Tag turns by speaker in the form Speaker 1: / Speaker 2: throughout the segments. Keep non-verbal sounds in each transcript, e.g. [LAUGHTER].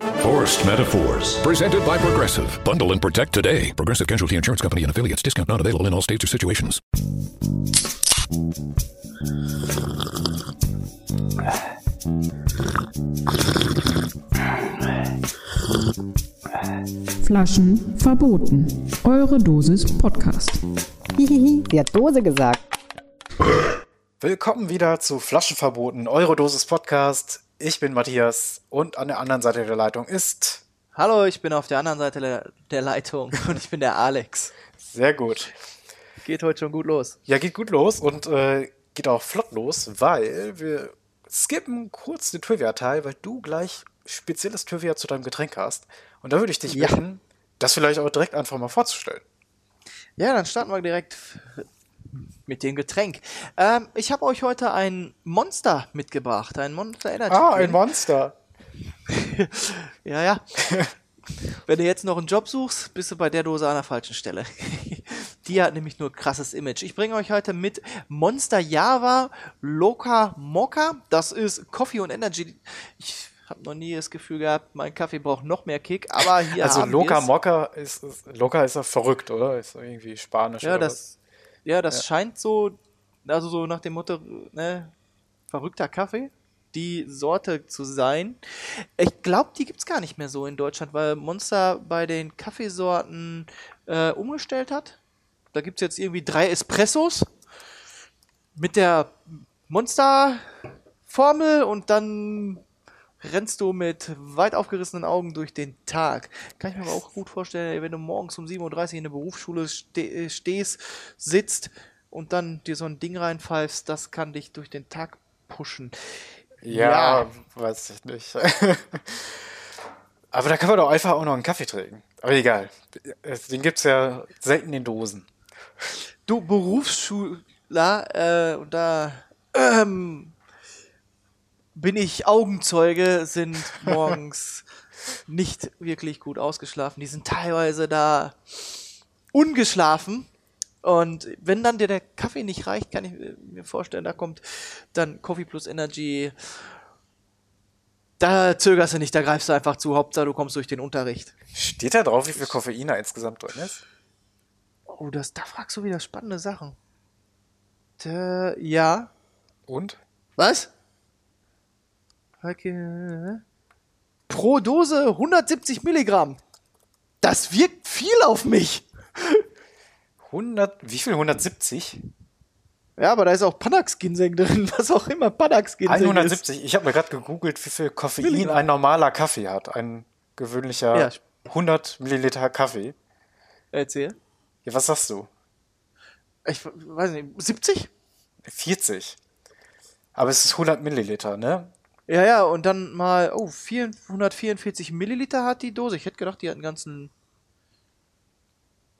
Speaker 1: Forced Metaphors. Presented by Progressive. Bundle and protect today. Progressive Casualty Insurance Company and affiliates. Discount not available in all states or situations.
Speaker 2: Flaschen verboten. Eure Dosis Podcast.
Speaker 3: Hihihi, sie hat Dose gesagt.
Speaker 4: Willkommen wieder zu Flaschenverboten, Eure Dosis Podcast. Ich bin Matthias und an der anderen Seite der Leitung ist.
Speaker 5: Hallo, ich bin auf der anderen Seite der, der Leitung [LAUGHS] und ich bin der Alex.
Speaker 4: Sehr gut.
Speaker 5: Geht heute schon gut los.
Speaker 4: Ja, geht gut los und äh, geht auch flott los, weil wir skippen kurz den Trivia-Teil, weil du gleich spezielles Trivia zu deinem Getränk hast. Und da würde ich dich
Speaker 5: Ja.
Speaker 4: bitten, das vielleicht auch direkt einfach mal vorzustellen.
Speaker 5: Ja, dann starten wir direkt mit dem Getränk. Ähm, ich habe euch heute ein Monster mitgebracht, ein Monster Energy.
Speaker 4: Ah, ein. Monster. [LAUGHS]
Speaker 5: Ja, ja. [LAUGHS] Wenn du jetzt noch einen Job suchst, bist du bei der Dose an der falschen Stelle. [LAUGHS] Die hat nämlich nur krasses Image. Ich bringe euch heute mit Monster Java Loca Mocha. Das ist Coffee und Energy. Ich habe noch nie das Gefühl gehabt, mein Kaffee braucht noch mehr Kick, aber hier
Speaker 4: also Loka
Speaker 5: wir's.
Speaker 4: Mokka ist, ist Loka ist ja verrückt, oder? Ist irgendwie spanisch
Speaker 5: Ja,
Speaker 4: oder
Speaker 5: das, ja, das scheint so, also so nach dem Motto, ne, verrückter Kaffee, die Sorte zu sein. Ich glaube, die gibt's gar nicht mehr so in Deutschland, weil Monster bei den Kaffeesorten äh, umgestellt hat. Da gibt's jetzt irgendwie drei Espressos mit der Monster-Formel und dann rennst du mit weit aufgerissenen Augen durch den Tag. Kann ich mir aber auch gut vorstellen, wenn du morgens um 7.30 Uhr in der Berufsschule ste äh, stehst, sitzt und dann dir so ein Ding reinpfeifst, das kann dich durch den Tag pushen.
Speaker 4: Ja,
Speaker 5: Ja.
Speaker 4: weiß ich nicht. [LAUGHS] Aber da kann man doch einfach auch noch einen Kaffee trinken. Aber egal. Den gibt's ja selten in Dosen.
Speaker 5: Du Berufsschüler, äh, und da ähm, bin ich Augenzeuge, sind [LAUGHS] morgens nicht wirklich gut ausgeschlafen. Die sind teilweise da ungeschlafen. Und wenn dann dir der Kaffee nicht reicht, kann ich mir vorstellen, da kommt dann Coffee plus Energy. Da zögerst du nicht, da greifst du einfach zu. Hauptsache, du kommst durch den Unterricht.
Speaker 4: Steht da drauf, wie viel Koffein da insgesamt drin ist?
Speaker 5: Oh, das, da fragst du wieder spannende Sachen. Tja, ja.
Speaker 4: Und?
Speaker 5: Was? Okay. Pro Dose 170 Milligramm. Das wirkt viel auf mich.
Speaker 4: 100, wie viel? 170?
Speaker 5: Ja, aber da ist auch Panax-Ginseng drin, [LAUGHS] was auch immer Panax-Ginseng ist.
Speaker 4: 170. Ich habe mir gerade gegoogelt, wie viel Koffein
Speaker 5: Milligramm.
Speaker 4: ein normaler Kaffee hat. Ein gewöhnlicher
Speaker 5: Ja.
Speaker 4: 100 Milliliter Kaffee.
Speaker 5: Erzähl.
Speaker 4: Ja, was sagst du?
Speaker 5: Ich weiß nicht, 70?
Speaker 4: 40. Aber es ist 100 Milliliter, ne?
Speaker 5: Ja, ja, und dann mal, oh, 444 Milliliter hat die Dose. Ich hätte gedacht, die hat einen ganzen.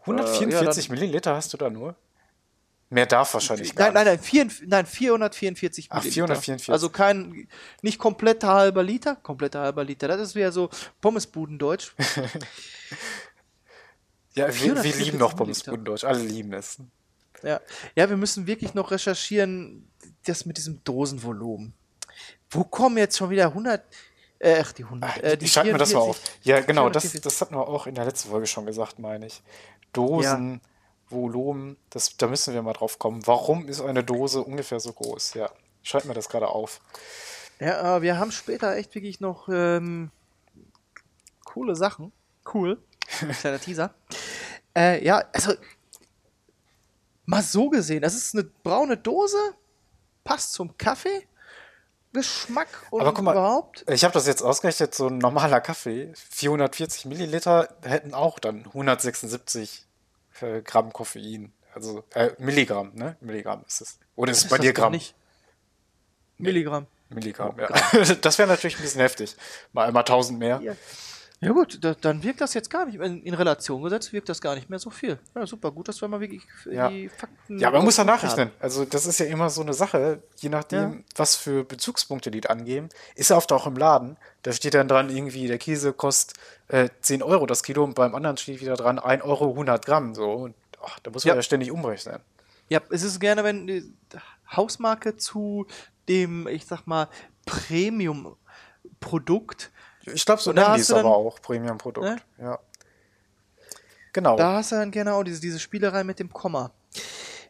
Speaker 4: 144
Speaker 5: Äh, ja,
Speaker 4: Milliliter hast du da nur? Mehr darf wahrscheinlich gar
Speaker 5: Nein, nein,
Speaker 4: nicht.
Speaker 5: nein, vier, nein 444
Speaker 4: Ach,
Speaker 5: Milliliter.
Speaker 4: 444.
Speaker 5: Also kein, nicht kompletter halber Liter, kompletter halber Liter. Das ist wieder so Pommesbudendeutsch. [LAUGHS]
Speaker 4: Ja, wir, wir
Speaker 5: 444
Speaker 4: lieben doch
Speaker 5: Milliliter.
Speaker 4: Pommes Budendeutsch. Alle lieben es.
Speaker 5: Ja. ja, wir müssen wirklich noch recherchieren, das mit diesem Dosenvolumen. Wo kommen jetzt schon wieder 100, äh, ach, die 100, äh, die
Speaker 4: ich schreibe mir das mal auf.
Speaker 5: 44.
Speaker 4: Ja, genau, das,
Speaker 5: 444.
Speaker 4: das hatten wir auch in der letzten Folge schon gesagt, meine ich. Dosen, Volumen, das, da müssen wir mal drauf kommen. Warum ist eine Dose ungefähr so groß? Ja, schreib mir das gerade auf.
Speaker 5: Ja, aber wir haben später echt wirklich noch ähm, coole Sachen. Cool. [LAUGHS] Kleiner Teaser. Äh, ja, also mal so gesehen, das ist eine braune Dose, passt zum Kaffee, Geschmack und
Speaker 4: Aber guck mal,
Speaker 5: überhaupt.
Speaker 4: Ich habe das jetzt ausgerechnet, so ein normaler Kaffee, 440 Milliliter, hätten auch dann 176 äh, Gramm Koffein. Also äh, Milligramm, ne? Milligramm ist es. Oder ist es bei
Speaker 5: das
Speaker 4: dir Gramm?
Speaker 5: Nicht. Milligramm.
Speaker 4: Milligramm, ja. [LAUGHS] Das wäre natürlich ein bisschen heftig. Mal einmal 1000 mehr.
Speaker 5: Ja. Ja gut, da, dann wirkt das jetzt gar nicht. In, in Relation gesetzt wirkt das gar nicht mehr so viel. Ja, super, gut, dass wir mal wirklich
Speaker 4: Ja.
Speaker 5: die Fakten.
Speaker 4: Ja, aber man muss ja
Speaker 5: rausgefunden
Speaker 4: nachrechnen. Also das ist ja immer so eine Sache, je nachdem,
Speaker 5: Ja.
Speaker 4: was für Bezugspunkte die angeben. Ist ja oft auch im Laden. Da steht dann dran, irgendwie, der Käse kostet äh, 10 Euro das Kilo und beim anderen steht wieder dran, 1 Euro 100 Gramm. So. Und ach, da muss man
Speaker 5: Ja.
Speaker 4: ja, ständig umrechnen.
Speaker 5: Ja, es ist gerne, wenn die Hausmarke zu dem, ich sag mal, Premium-Produkt,
Speaker 4: Ich glaube, so nennen die es aber auch, Premium-Produkt.
Speaker 5: Ne?
Speaker 4: Ja. Genau.
Speaker 5: da hast du dann genau diese, diese Spielerei mit dem Komma.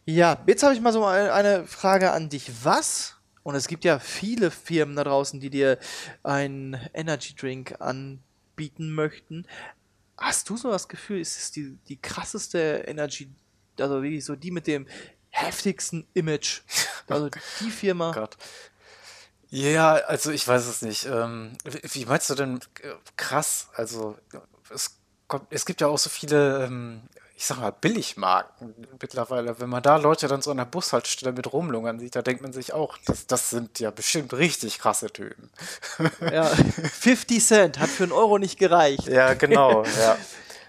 Speaker 5: Ja, jetzt habe ich mal so eine, eine Frage an dich. Was, und es gibt ja viele Firmen da draußen, die dir einen Energy Drink anbieten möchten, hast du so das Gefühl, ist es die, die krasseste Energy, also wirklich so die mit dem heftigsten Image? [LAUGHS] Also die Firma.
Speaker 4: Gott. Ja, also ich weiß es nicht. Ähm, wie wie meinst du denn äh, krass? Also es, kommt, es gibt ja auch so viele, ähm, ich sag mal, Billigmarken mittlerweile. Wenn man da Leute dann so an der Bushaltestelle mit rumlungern sieht, da denkt man sich auch, das, das sind ja bestimmt richtig krasse Typen.
Speaker 5: Ja, [LAUGHS] 50 Cent hat für einen Euro nicht gereicht.
Speaker 4: Ja, genau, [LAUGHS] ja.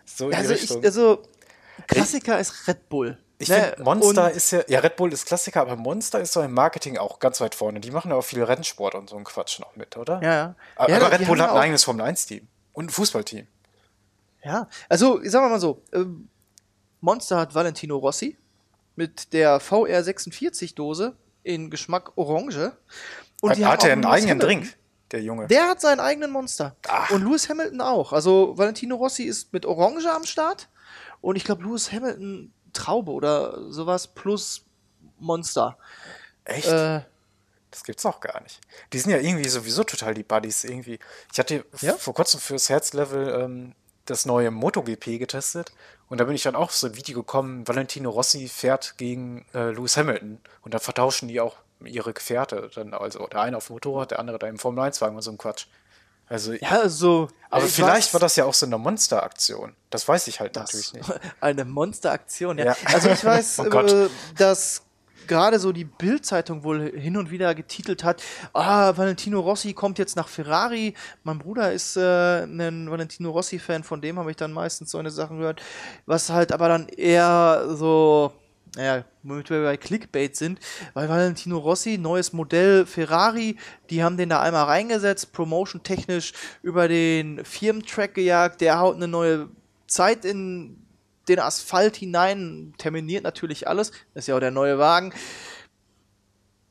Speaker 4: So
Speaker 5: Also, ich, also Klassiker ist Red Bull.
Speaker 4: Ich
Speaker 5: ne?
Speaker 4: finde, Monster ist ja, ja, Red Bull ist Klassiker, aber Monster ist so im Marketing auch ganz weit vorne. Die machen ja auch viel Rennsport und so einen Quatsch noch mit, oder?
Speaker 5: Ja, ja.
Speaker 4: Aber,
Speaker 5: Ja,
Speaker 4: aber Red Bull hat ein eigenes Formel-1-Team und ein Fußballteam.
Speaker 5: Ja, also sagen wir mal so, ähm, Monster hat Valentino Rossi mit der VR46-Dose in Geschmack Orange. Und
Speaker 4: Hat,
Speaker 5: die
Speaker 4: hat er einen eigenen
Speaker 5: Hamilton.
Speaker 4: Drink, der Junge?
Speaker 5: Der hat seinen eigenen Monster.
Speaker 4: Ach.
Speaker 5: Und Lewis Hamilton auch. Also Valentino Rossi ist mit Orange am Start. Und ich glaube, Lewis Hamilton Traube oder sowas plus Monster.
Speaker 4: Echt?
Speaker 5: Äh,
Speaker 4: Das gibt's auch gar nicht. Die sind ja irgendwie sowieso total die Buddies irgendwie. Ich hatte
Speaker 5: Ja?
Speaker 4: vor kurzem fürs Herzlevel ähm, das neue MotoGP getestet und da bin ich dann auch so ein Video gekommen, Valentino Rossi fährt gegen äh, Lewis Hamilton und dann vertauschen die auch ihre Gefährte. Dann, also der eine auf dem Motorrad, der andere da im Formel-1-Wagen und so ein Quatsch. Also,
Speaker 5: ja, also.
Speaker 4: aber
Speaker 5: ich
Speaker 4: vielleicht
Speaker 5: weiß-
Speaker 4: war das ja auch so eine Monster-Aktion. Das weiß ich halt natürlich nicht.
Speaker 5: Eine Monsteraktion, ja.
Speaker 4: Ja.
Speaker 5: Also ich weiß, [LAUGHS]
Speaker 4: Oh
Speaker 5: äh, dass gerade so die Bild-Zeitung wohl hin und wieder getitelt hat, ah, Valentino Rossi kommt jetzt nach Ferrari. Mein Bruder ist äh, ein Valentino Rossi-Fan, von dem habe ich dann meistens so eine Sachen gehört, was halt aber dann eher so, naja, womit wir bei Clickbait sind, weil Valentino Rossi, neues Modell Ferrari, die haben den da einmal reingesetzt, promotion-technisch über den Firmentrack gejagt, der haut eine neue Zeit in den Asphalt hinein, terminiert natürlich alles, das ist ja auch der neue Wagen.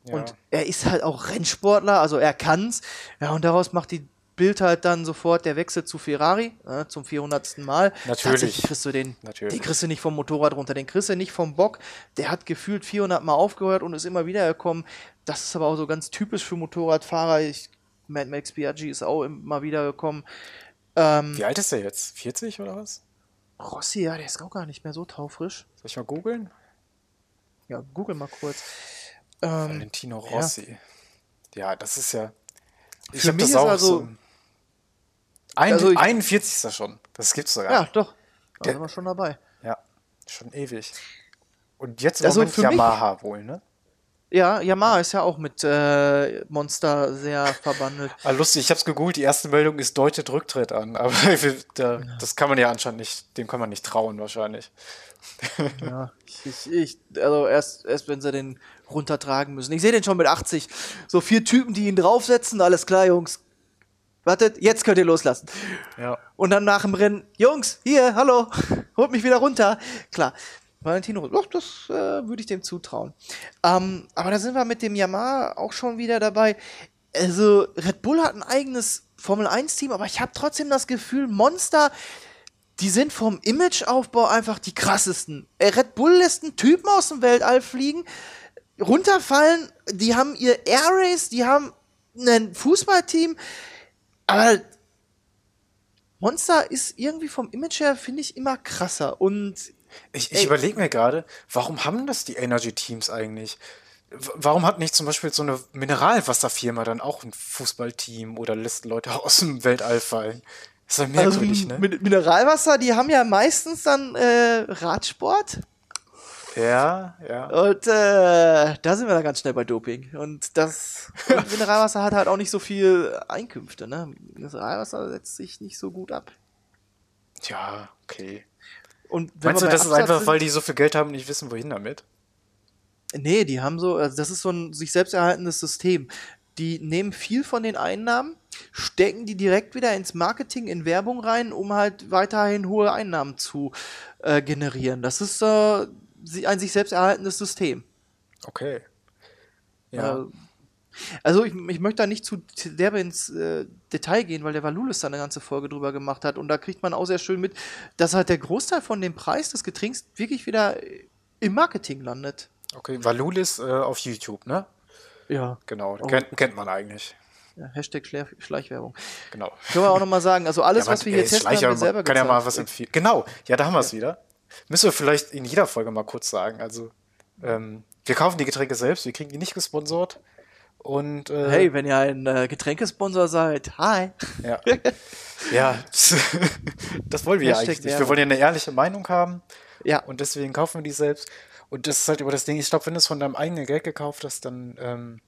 Speaker 4: Ja.
Speaker 5: Und er ist halt auch Rennsportler, also er kann's. Ja, und daraus macht die Bild halt dann sofort der Wechsel zu Ferrari, äh, zum 400. Mal.
Speaker 4: Natürlich.
Speaker 5: Kriegst du den,
Speaker 4: Natürlich.
Speaker 5: den kriegst du nicht vom Motorrad runter, den kriegst du nicht vom Bock. Der hat gefühlt 400 Mal aufgehört und ist immer wieder gekommen. Das ist aber auch so ganz typisch für Motorradfahrer. Ich, Mad Max Biaggi ist auch immer wieder gekommen. Ähm,
Speaker 4: Wie alt ist der jetzt? 40 oder was?
Speaker 5: Rossi, ja, der ist auch gar nicht mehr so taufrisch.
Speaker 4: Soll ich mal googeln?
Speaker 5: Ja, google mal kurz. Ähm,
Speaker 4: Valentino Rossi. Ja, das ist ja. Ich
Speaker 5: Für
Speaker 4: habe
Speaker 5: mich
Speaker 4: das
Speaker 5: ist
Speaker 4: auch
Speaker 5: also-
Speaker 4: so. Ein,
Speaker 5: Also ich-
Speaker 4: 41 ist das schon. Das gibt's sogar.
Speaker 5: ja, doch. Da sind wir schon dabei.
Speaker 4: Ja, schon ewig. Und jetzt
Speaker 5: Also
Speaker 4: Moment
Speaker 5: für mich-
Speaker 4: Yamaha wohl, ne?
Speaker 5: Ja, Yamaha ist ja auch mit äh, Monster sehr verbandelt.
Speaker 4: Ah, lustig, ich hab's gegoogelt, die erste Meldung ist deutet Rücktritt an, [LAUGHS] aber da, das kann man ja anscheinend nicht, dem kann man nicht trauen wahrscheinlich. [LAUGHS]
Speaker 5: Ja, ich, ich, also erst, erst wenn sie den runtertragen müssen. Ich sehe den schon mit 80. So vier Typen, die ihn draufsetzen. Alles klar, Jungs. Wartet, jetzt könnt ihr loslassen.
Speaker 4: Ja.
Speaker 5: Und dann nach dem Rennen, Jungs, hier, hallo, [LAUGHS] holt mich wieder runter. Klar, Valentino, doch, das äh, würde ich dem zutrauen. Ähm, aber da sind wir mit dem Yamaha auch schon wieder dabei. Also, Red Bull hat ein eigenes Formel-1-Team, aber ich habe trotzdem das Gefühl, Monster, die sind vom Imageaufbau einfach die krassesten. Äh, Red Bull lässt einen Typen aus dem Weltall fliegen, runterfallen, die haben ihr Air Race, die haben ein Fußballteam, aber Monster ist irgendwie vom Image her, finde ich, immer krasser. Und
Speaker 4: Ich, ich überlege mir gerade, warum haben das die Energy Teams eigentlich? Warum hat nicht zum Beispiel so eine Mineralwasserfirma dann auch ein Fußballteam oder lässt Leute [LAUGHS] aus dem Weltall fallen? ist ja merkwürdig,
Speaker 5: also,
Speaker 4: ne?
Speaker 5: Min- Mineralwasser, die haben ja meistens dann äh, Radsport.
Speaker 4: Ja, ja.
Speaker 5: Und äh, da sind wir dann ganz schnell bei Doping. Und das und [LAUGHS] Mineralwasser hat halt auch nicht so viel Einkünfte, ne? Mineralwasser setzt sich nicht so gut ab.
Speaker 4: Ja, okay.
Speaker 5: Und
Speaker 4: Meinst du, das ist
Speaker 5: Absatz
Speaker 4: einfach,
Speaker 5: sind-
Speaker 4: weil die so viel Geld haben und nicht wissen, wohin damit?
Speaker 5: Nee, die haben so, also das ist so ein sich selbst erhaltendes System. Die nehmen viel von den Einnahmen, stecken die direkt wieder ins Marketing, in Werbung rein, um halt weiterhin hohe Einnahmen zu äh, generieren. Das ist äh, ein sich selbst erhaltendes System.
Speaker 4: Okay. Ja.
Speaker 5: Äh, Also ich, ich möchte da nicht zu derbe ins äh, Detail gehen, weil der Valulis da eine ganze Folge drüber gemacht hat und da kriegt man auch sehr schön mit, dass halt der Großteil von dem Preis des Getränks wirklich wieder im Marketing landet.
Speaker 4: Okay, Valulis äh, auf YouTube, ne?
Speaker 5: Ja.
Speaker 4: Genau,
Speaker 5: Oh.
Speaker 4: kennt, kennt man eigentlich.
Speaker 5: ja Hashtag Schleich Schleichwerbung.
Speaker 4: Genau.
Speaker 5: Können wir auch nochmal sagen, also alles,
Speaker 4: Ja,
Speaker 5: was
Speaker 4: man-
Speaker 5: wir hier
Speaker 4: ey,
Speaker 5: testen, haben wir selber
Speaker 4: kann ja mal was empfehlen. Genau, ja, da haben wir es wieder. Müssen wir vielleicht in jeder Folge mal kurz sagen. Also, ähm, wir kaufen die Getränke selbst, wir kriegen die nicht gesponsort. Und äh,
Speaker 5: Hey, wenn ihr ein äh, Getränkesponsor seid, hi.
Speaker 4: ja, ja [LAUGHS] das wollen wir ja eigentlich nicht. Wir wollen ja eine ehrliche Meinung haben
Speaker 5: Ja,
Speaker 4: und deswegen kaufen wir die selbst. Und das ist halt über das Ding, ich glaube, wenn du es von deinem eigenen Geld gekauft hast, dann ähm,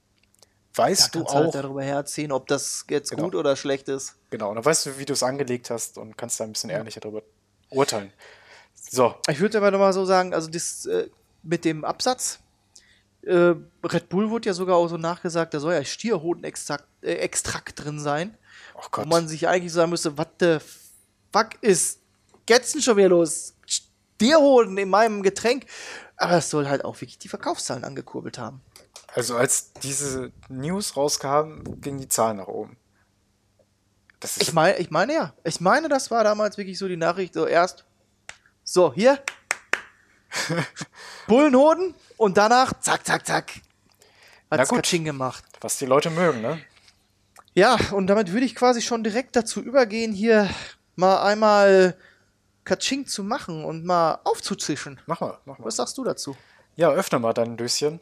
Speaker 5: da
Speaker 4: weißt du
Speaker 5: kannst du halt
Speaker 4: auch,
Speaker 5: darüber herziehen, ob das jetzt
Speaker 4: Genau.
Speaker 5: gut oder schlecht ist.
Speaker 4: genau, dann weißt du, wie du es angelegt hast und kannst da ein bisschen ehrlicher darüber urteilen. So,
Speaker 5: Ich würde aber nochmal so sagen, also das äh, mit dem Absatz, äh, Red Bull wurde ja sogar auch so nachgesagt, da soll ja Stierhodenextrakt äh, Extrakt drin sein.
Speaker 4: oh
Speaker 5: Wo
Speaker 4: Gott.
Speaker 5: man sich eigentlich sagen müsste, what the fuck ist jetzt denn schon wieder los? Stierhoden in meinem Getränk. Aber es soll halt auch wirklich die Verkaufszahlen angekurbelt haben.
Speaker 4: Also als diese News rauskam, gingen die Zahlen nach oben.
Speaker 5: Ich meine, ich meine ja. Ich meine, das war damals wirklich so die Nachricht, so erst, so, hier, [LAUGHS] Bullenhoden und danach, zack, zack, zack.
Speaker 4: Na
Speaker 5: Hat's
Speaker 4: gut.
Speaker 5: Katsching gemacht.
Speaker 4: was die Leute mögen, ne?
Speaker 5: Ja, und damit würde ich quasi schon direkt dazu übergehen, hier mal einmal Katsching zu machen und mal aufzuzischen.
Speaker 4: Mach mal, mach mal.
Speaker 5: Was sagst du dazu?
Speaker 4: Ja, öffne mal dein Döschen.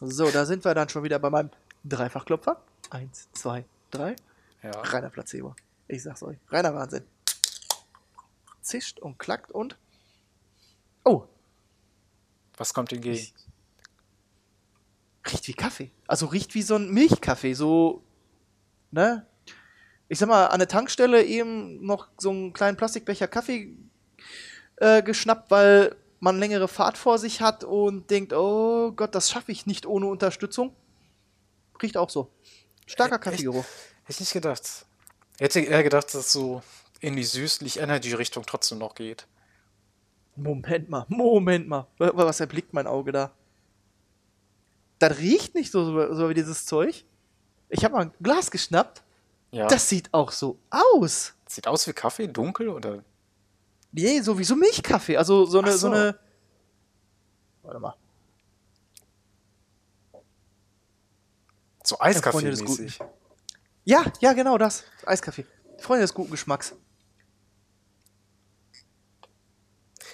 Speaker 5: So, da sind wir dann schon wieder bei meinem Dreifachklopfer. Eins, zwei, drei.
Speaker 4: Ja.
Speaker 5: Reiner Placebo. Ich sag's euch. Reiner Wahnsinn. Zischt und klackt und. Oh,
Speaker 4: Was kommt entgegen?
Speaker 5: riecht wie Kaffee. Also riecht wie so ein Milchkaffee. So, ne? Ich sag mal, an der Tankstelle eben noch so einen kleinen Plastikbecher Kaffee äh, geschnappt, weil man längere Fahrt vor sich hat und denkt, oh Gott, das schaffe ich nicht ohne Unterstützung. Riecht auch so. Starker
Speaker 4: Echt?
Speaker 5: Kaffeegeruch.
Speaker 4: Hätte ich nicht gedacht. Hätte eher gedacht, dass so in die süßlich-Energy-Richtung trotzdem noch geht.
Speaker 5: Moment mal, Moment mal. Wa- Was erblickt mein Auge da? Das riecht nicht so, so wie dieses Zeug. Ich habe mal ein Glas geschnappt.
Speaker 4: Ja.
Speaker 5: Das sieht auch so aus.
Speaker 4: sieht aus wie Kaffee, dunkel oder?
Speaker 5: Nee, so wie so Milchkaffee. Also so eine, so.
Speaker 4: so.
Speaker 5: eine. Warte mal.
Speaker 4: So Eiskaffee-mäßig.
Speaker 5: Ja, ja, genau das. Eiskaffee. Freunde des guten Geschmacks.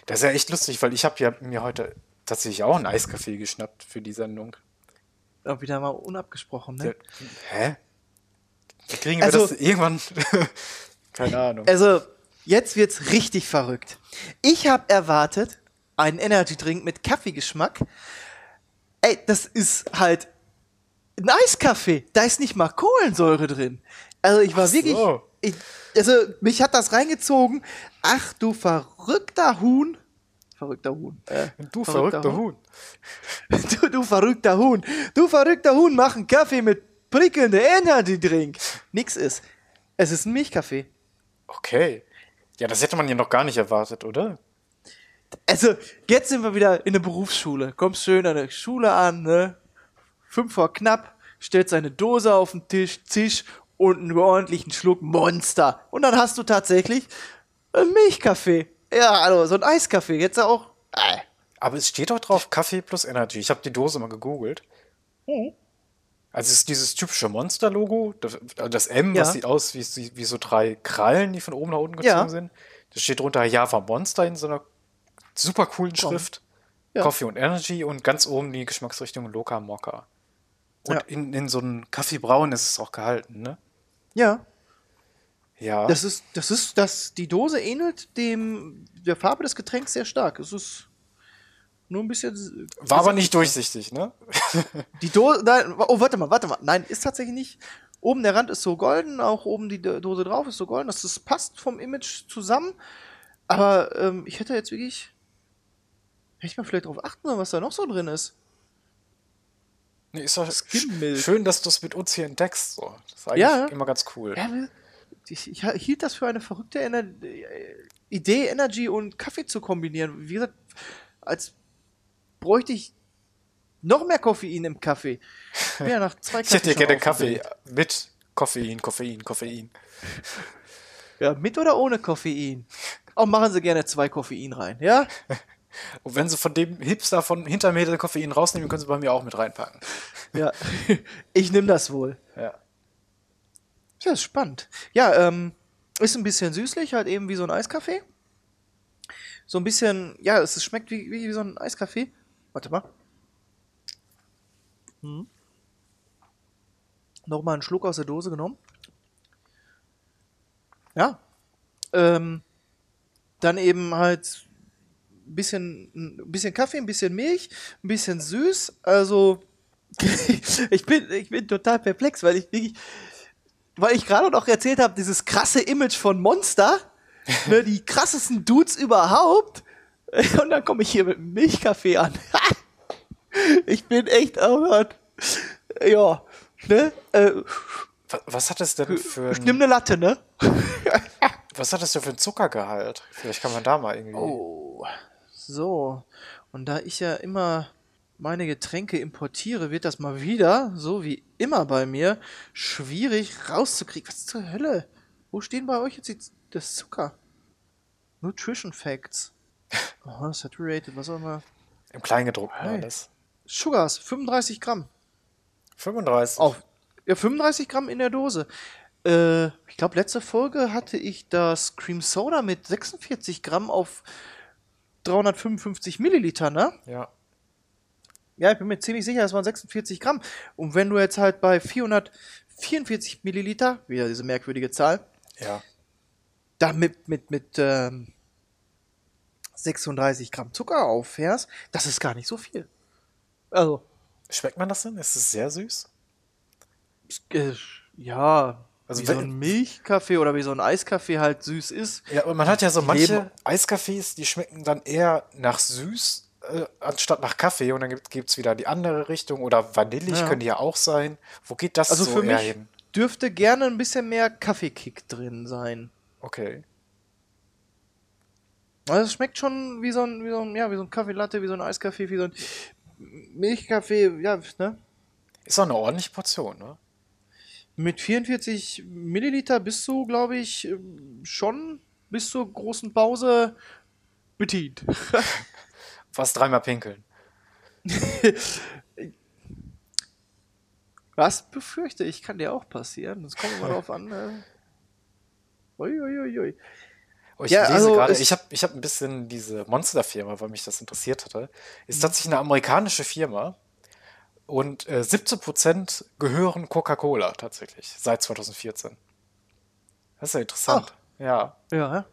Speaker 4: Das ist ja echt lustig, weil ich habe ja mir heute tatsächlich auch einen Eiskaffee geschnappt für die Sendung.
Speaker 5: Auch wieder mal unabgesprochen, ne?
Speaker 4: Ja, hä? Kriegen wir
Speaker 5: Also-
Speaker 4: das irgendwann? [LAUGHS] Keine Ahnung.
Speaker 5: Also, jetzt wird's richtig verrückt. Ich habe erwartet, einen Energy-Drink mit Kaffeegeschmack. Ey, das ist halt ein Eiskaffee. Da ist nicht mal Kohlensäure drin. Also, ich war
Speaker 4: so.
Speaker 5: wirklich. Ich, also, mich hat das reingezogen. Ach, du verrückter Huhn. Verrückter Huhn. Äh,
Speaker 4: du verrückter Huhn. [LAUGHS]
Speaker 5: Du, du verrückter Huhn. Du verrückter Huhn, mach einen Kaffee mit prickelnder Energy-Drink. Nix ist. Es ist ein Milchkaffee.
Speaker 4: Okay. Ja, das hätte man ja noch gar nicht erwartet, oder?
Speaker 5: Also, jetzt sind wir wieder in der Berufsschule. Kommst schön an der Schule an, ne? Fünf vor knapp, stellt seine Dose auf den Tisch, Zisch und einen ordentlichen Schluck Monster. Und dann hast du tatsächlich einen Milchkaffee. Ja, also so ein Eiskaffee. Jetzt auch. Äh.
Speaker 4: Aber es steht doch drauf Kaffee plus Energy. Ich habe die Dose mal gegoogelt.
Speaker 5: Mhm.
Speaker 4: Also es ist dieses typische Monster-Logo. Das, das M,
Speaker 5: Ja.
Speaker 4: was sieht aus wie, wie so drei Krallen, die von oben nach unten gezogen
Speaker 5: Ja.
Speaker 4: sind. Da steht drunter Java Monster in so einer super coolen Schrift.
Speaker 5: Ja.
Speaker 4: Coffee und Energy und ganz oben die Geschmacksrichtung Loka Mocha. Und in, in so einem Kaffeebraun ist es auch gehalten, ne?
Speaker 5: Ja,
Speaker 4: Ja.
Speaker 5: das ist, das ist, das, die Dose ähnelt dem, der Farbe des Getränks sehr stark. Es ist Nur ein bisschen.
Speaker 4: War aber nicht durchsichtig, ne? [LAUGHS]
Speaker 5: Die Dose. Nein, oh, warte mal, warte mal. Nein, ist tatsächlich nicht. Oben der Rand ist so golden, auch oben die Do- Dose drauf ist so golden. Das, das passt vom Image zusammen. Aber ähm, ich hätte jetzt wirklich. Hätte ich mal vielleicht drauf achten sollen, was da noch so drin ist.
Speaker 4: Nee, ist doch
Speaker 5: Skim-Milk.
Speaker 4: schön, dass du es mit uns hier entdeckst. So. Das ist eigentlich
Speaker 5: Ja.
Speaker 4: immer ganz cool.
Speaker 5: Ja, ich, ich hielt das für eine verrückte Ener Idee, Energy und Kaffee zu kombinieren. Wie gesagt, als bräuchte ich noch mehr Koffein im Kaffee. [LAUGHS] Ja, nach zwei
Speaker 4: Ich hätte gerne Kaffee mit Koffein, Koffein, Koffein.
Speaker 5: Ja, mit oder ohne Koffein? Auch machen Sie gerne zwei Koffein rein, ja? [LAUGHS]
Speaker 4: Und wenn sie von dem Hipster von hinter mir den Koffein rausnehmen, können sie bei mir auch mit reinpacken.
Speaker 5: Ja. Ich nehme das wohl.
Speaker 4: Ja.
Speaker 5: Ja, ist spannend. Ja, ähm, ist ein bisschen süßlich, halt eben wie so ein Eiskaffee. So ein bisschen, ja, es schmeckt wie, wie, wie so ein Eiskaffee. Warte mal. Hm. Nochmal einen Schluck aus der Dose genommen. Ja. Ähm, dann eben halt bisschen, ein bisschen Kaffee, ein bisschen Milch, ein bisschen süß. Also, [LAUGHS] ich bin, ich bin total perplex, weil ich wirklich, weil ich gerade noch erzählt habe, dieses krasse Image von Monster, [LAUGHS] ne, die krassesten Dudes überhaupt. [LAUGHS] Und dann komme ich hier mit Milchkaffee an. ich bin echt, oh Gott. Ja, ne? Äh,
Speaker 4: Was, was hat es denn für
Speaker 5: ich nehme
Speaker 4: ein,
Speaker 5: eine Latte, ne?
Speaker 4: was hat es denn für ein Zuckergehalt? Vielleicht kann man da mal irgendwie.
Speaker 5: Oh, so. Und da ich ja immer meine Getränke importiere, wird das mal wieder, so wie immer bei mir, schwierig rauszukriegen. Was zur Hölle? Wo stehen bei euch jetzt die, das Zucker? Nutrition Facts. [LAUGHS] Aha, saturated, was auch immer.
Speaker 4: Im Kleingedruckten
Speaker 5: Hey.
Speaker 4: alles.
Speaker 5: Sugars, 35 Gramm.
Speaker 4: 35.
Speaker 5: Auf, ja, 35 Gramm in der Dose. Äh, ich glaube, letzte Folge hatte ich das Cream Soda mit 46 Gramm auf 355 Milliliter, ne?
Speaker 4: Ja.
Speaker 5: Ja, ich bin mir ziemlich sicher, das waren 46 Gramm. Und wenn du jetzt halt bei 444 Milliliter, wieder diese merkwürdige Zahl,
Speaker 4: Ja.
Speaker 5: da mit, mit, mit ähm, 36 Gramm Zucker auffährst, das ist gar nicht so viel. Also,
Speaker 4: Schmeckt man das denn? Ist es sehr süß?
Speaker 5: äh, ja,
Speaker 4: Also
Speaker 5: wie so
Speaker 4: wenn-
Speaker 5: ein Milchkaffee oder wie so ein Eiskaffee halt süß ist.
Speaker 4: Ja, aber man hat ja so manche
Speaker 5: leben-
Speaker 4: Eiscafés, die schmecken dann eher nach süß, äh, anstatt nach Kaffee. Und dann gibt es wieder die andere Richtung. Oder vanillig
Speaker 5: Ja.
Speaker 4: können die ja auch sein. Wo geht das
Speaker 5: Also
Speaker 4: so
Speaker 5: für mich
Speaker 4: hin?
Speaker 5: dürfte gerne ein bisschen mehr Kaffeekick drin sein.
Speaker 4: Okay.
Speaker 5: Also es schmeckt schon wie so ein, wie so ein, ja, wie so ein Kaffeelatte, wie so ein Eiskaffee, wie so ein Milchkaffee, ja, ne?
Speaker 4: Ist auch eine ordentliche Portion, ne?
Speaker 5: Mit 44 Milliliter bist du, glaube ich, ähm, schon bis zur großen Pause bedient. [LAUGHS]
Speaker 4: Fast dreimal pinkeln. [LAUGHS]
Speaker 5: Was befürchte ich, kann dir auch passieren. Das kommt immer darauf an. Äh. Ui, ui, ui.
Speaker 4: Oh, ich
Speaker 5: Ja,
Speaker 4: lese
Speaker 5: also
Speaker 4: gerade, ich habe ich hab ein bisschen diese Monsterfirma, weil mich das interessiert hatte.
Speaker 5: Mhm.
Speaker 4: Ist tatsächlich eine amerikanische Firma und äh, 17% gehören Coca-Cola tatsächlich seit 2014. Das ist ja interessant. Ja.
Speaker 5: Ja, ja.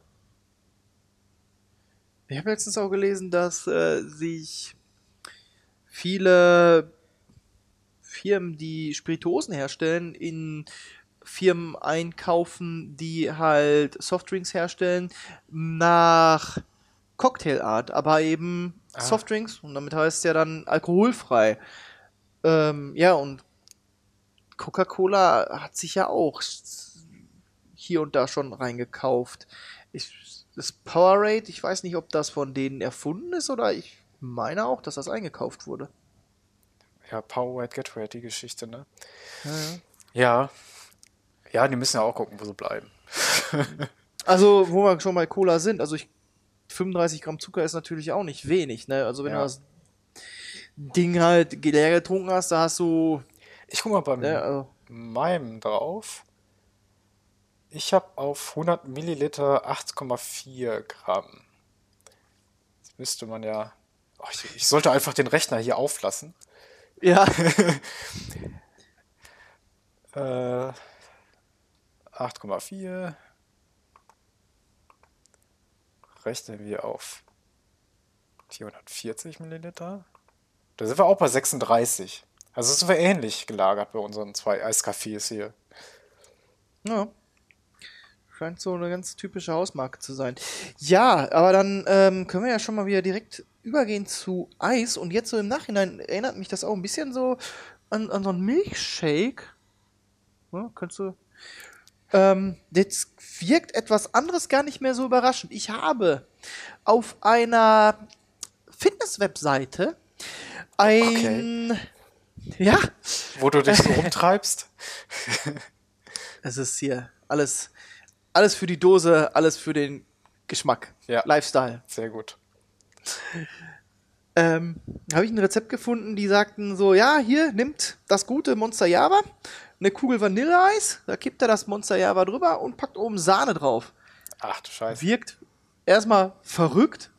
Speaker 5: Ich habe letztens auch gelesen, dass äh, sich viele Firmen, die Spirituosen herstellen, in Firmen einkaufen, die halt Softdrinks herstellen, nach Cocktailart, aber eben Softdrinks und damit heißt es ja dann alkoholfrei. Ähm, ja, und Coca-Cola hat sich ja auch hier und da schon reingekauft. Ich, das Powerade, ich weiß nicht, ob das von denen erfunden ist oder ich meine auch, dass das eingekauft wurde.
Speaker 4: Ja, Power White Gatorade, die Geschichte, ne? Ja. Ja, die müssen ja auch gucken, wo sie bleiben. [LAUGHS]
Speaker 5: Also, wo wir schon bei Cola sind, also ich, 35 Gramm Zucker ist natürlich auch nicht wenig, ne? Also wenn
Speaker 4: Ja.
Speaker 5: du das Ding halt leer getrunken hast, da hast du,
Speaker 4: Ich guck mal bei
Speaker 5: ne, also,
Speaker 4: meinem drauf. Ich habe auf 100 Milliliter 8,4 Gramm. Das müsste man ja. Oh, ich, ich sollte einfach den Rechner hier auflassen.
Speaker 5: ja, [LAUGHS]
Speaker 4: Äh, 8,4. Rechnen wir auf 440 Milliliter. Da sind wir auch bei 36. Also sind wir ähnlich gelagert bei unseren zwei Eiskaffees hier.
Speaker 5: Ja. Scheint so eine ganz typische Hausmarke zu sein. Ja, aber dann ähm, können wir ja schon mal wieder direkt übergehen zu Eis. Und jetzt so im Nachhinein erinnert mich das auch ein bisschen so an, an so einen Milchshake. Ja, kannst du. Ähm, das wirkt etwas anderes gar nicht mehr so überraschend. Ich habe auf einer Fitness-Webseite ein. Ja,
Speaker 4: Wo du dich so [LAUGHS] rumtreibst.
Speaker 5: es ist hier alles, alles für die Dose, alles für den Geschmack.
Speaker 4: Ja.
Speaker 5: Lifestyle.
Speaker 4: Sehr gut.
Speaker 5: ähm, habe ich ein Rezept gefunden, die sagten so, ja, hier, nimmt das gute Monster Java, eine Kugel Vanilleeis, da kippt er das Monster Java drüber und packt oben Sahne drauf.
Speaker 4: Ach du Scheiße.
Speaker 5: Wirkt erstmal verrückt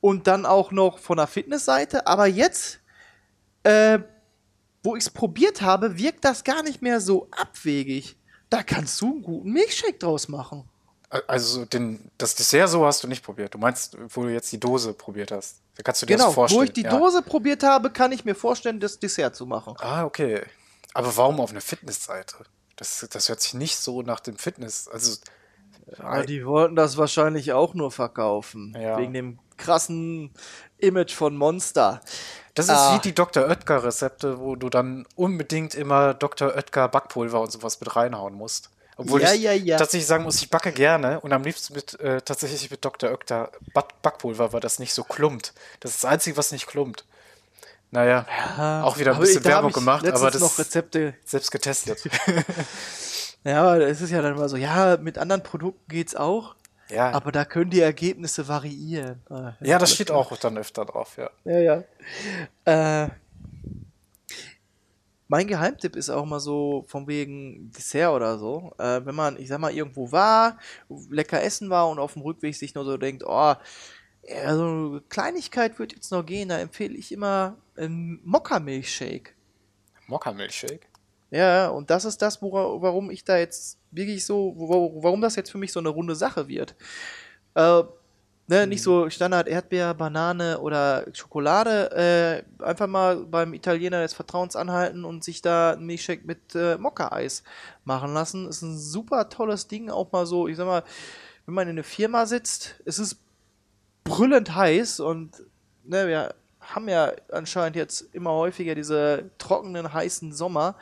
Speaker 5: und dann auch noch von der Fitnessseite, aber jetzt, äh, wo ich es probiert habe, wirkt das gar nicht mehr so abwegig. Da kannst du einen guten Milchshake draus machen.
Speaker 4: Also den, das Dessert so hast du nicht probiert. Du meinst, wo du jetzt die Dose probiert hast. Da kannst du dir
Speaker 5: Genau,
Speaker 4: das vorstellen.
Speaker 5: wo ich die
Speaker 4: ja.
Speaker 5: Dose probiert habe, kann ich mir vorstellen, das Dessert zu machen.
Speaker 4: Ah, okay. Aber warum auf einer Fitnessseite? Das, das hört sich nicht so nach dem Fitness. Also,
Speaker 5: Ja, die wollten das wahrscheinlich auch nur verkaufen.
Speaker 4: Ja.
Speaker 5: Wegen dem krassen Image von Monster.
Speaker 4: das ist
Speaker 5: Ah.
Speaker 4: wie die Dr. Oetker-Rezepte, wo du dann unbedingt immer Dr. Oetker Backpulver und sowas mit reinhauen musst. Obwohl
Speaker 5: Ja,
Speaker 4: ich
Speaker 5: ja, ja.
Speaker 4: tatsächlich sagen muss, ich backe gerne und am liebsten mit äh, tatsächlich mit Dr. Oetker Back Backpulver, weil das nicht so klumpt. Das ist das Einzige, was nicht klumpt. Naja, auch wieder ein bisschen
Speaker 5: ich-
Speaker 4: Werbung gemacht, aber das
Speaker 5: noch Rezepte.
Speaker 4: selbst getestet. [LAUGHS]
Speaker 5: Ja, aber es ist ja dann mal so, ja, mit anderen Produkten geht's auch,
Speaker 4: ja,
Speaker 5: aber da können die Ergebnisse variieren. Ah,
Speaker 4: ja, das steht auch dann öfter drauf, ja.
Speaker 5: Ja, ja. Äh, mein Geheimtipp ist auch mal so von wegen Dessert oder so. Äh, wenn man, ich sag mal, irgendwo war, lecker essen war und auf dem Rückweg sich nur so denkt, oh, also Kleinigkeit wird jetzt noch gehen, da empfehle ich immer einen Mokka-Milchshake.
Speaker 4: Mokka-Milchshake.
Speaker 5: Ja, und das ist das, wora, warum ich da jetzt wirklich so, wo, warum das jetzt für mich so eine runde Sache wird. Äh, ne, nicht so Standard Erdbeer, Banane oder Schokolade, äh, einfach mal beim Italiener des Vertrauens anhalten und sich da einen Milchshake mit äh, Mokka-Eis machen lassen. Ist ein super tolles Ding, auch mal so, ich sag mal, wenn man in einer Firma sitzt, es ist brüllend heiß und ne, wir haben ja anscheinend jetzt immer häufiger diese trockenen, heißen Sommer.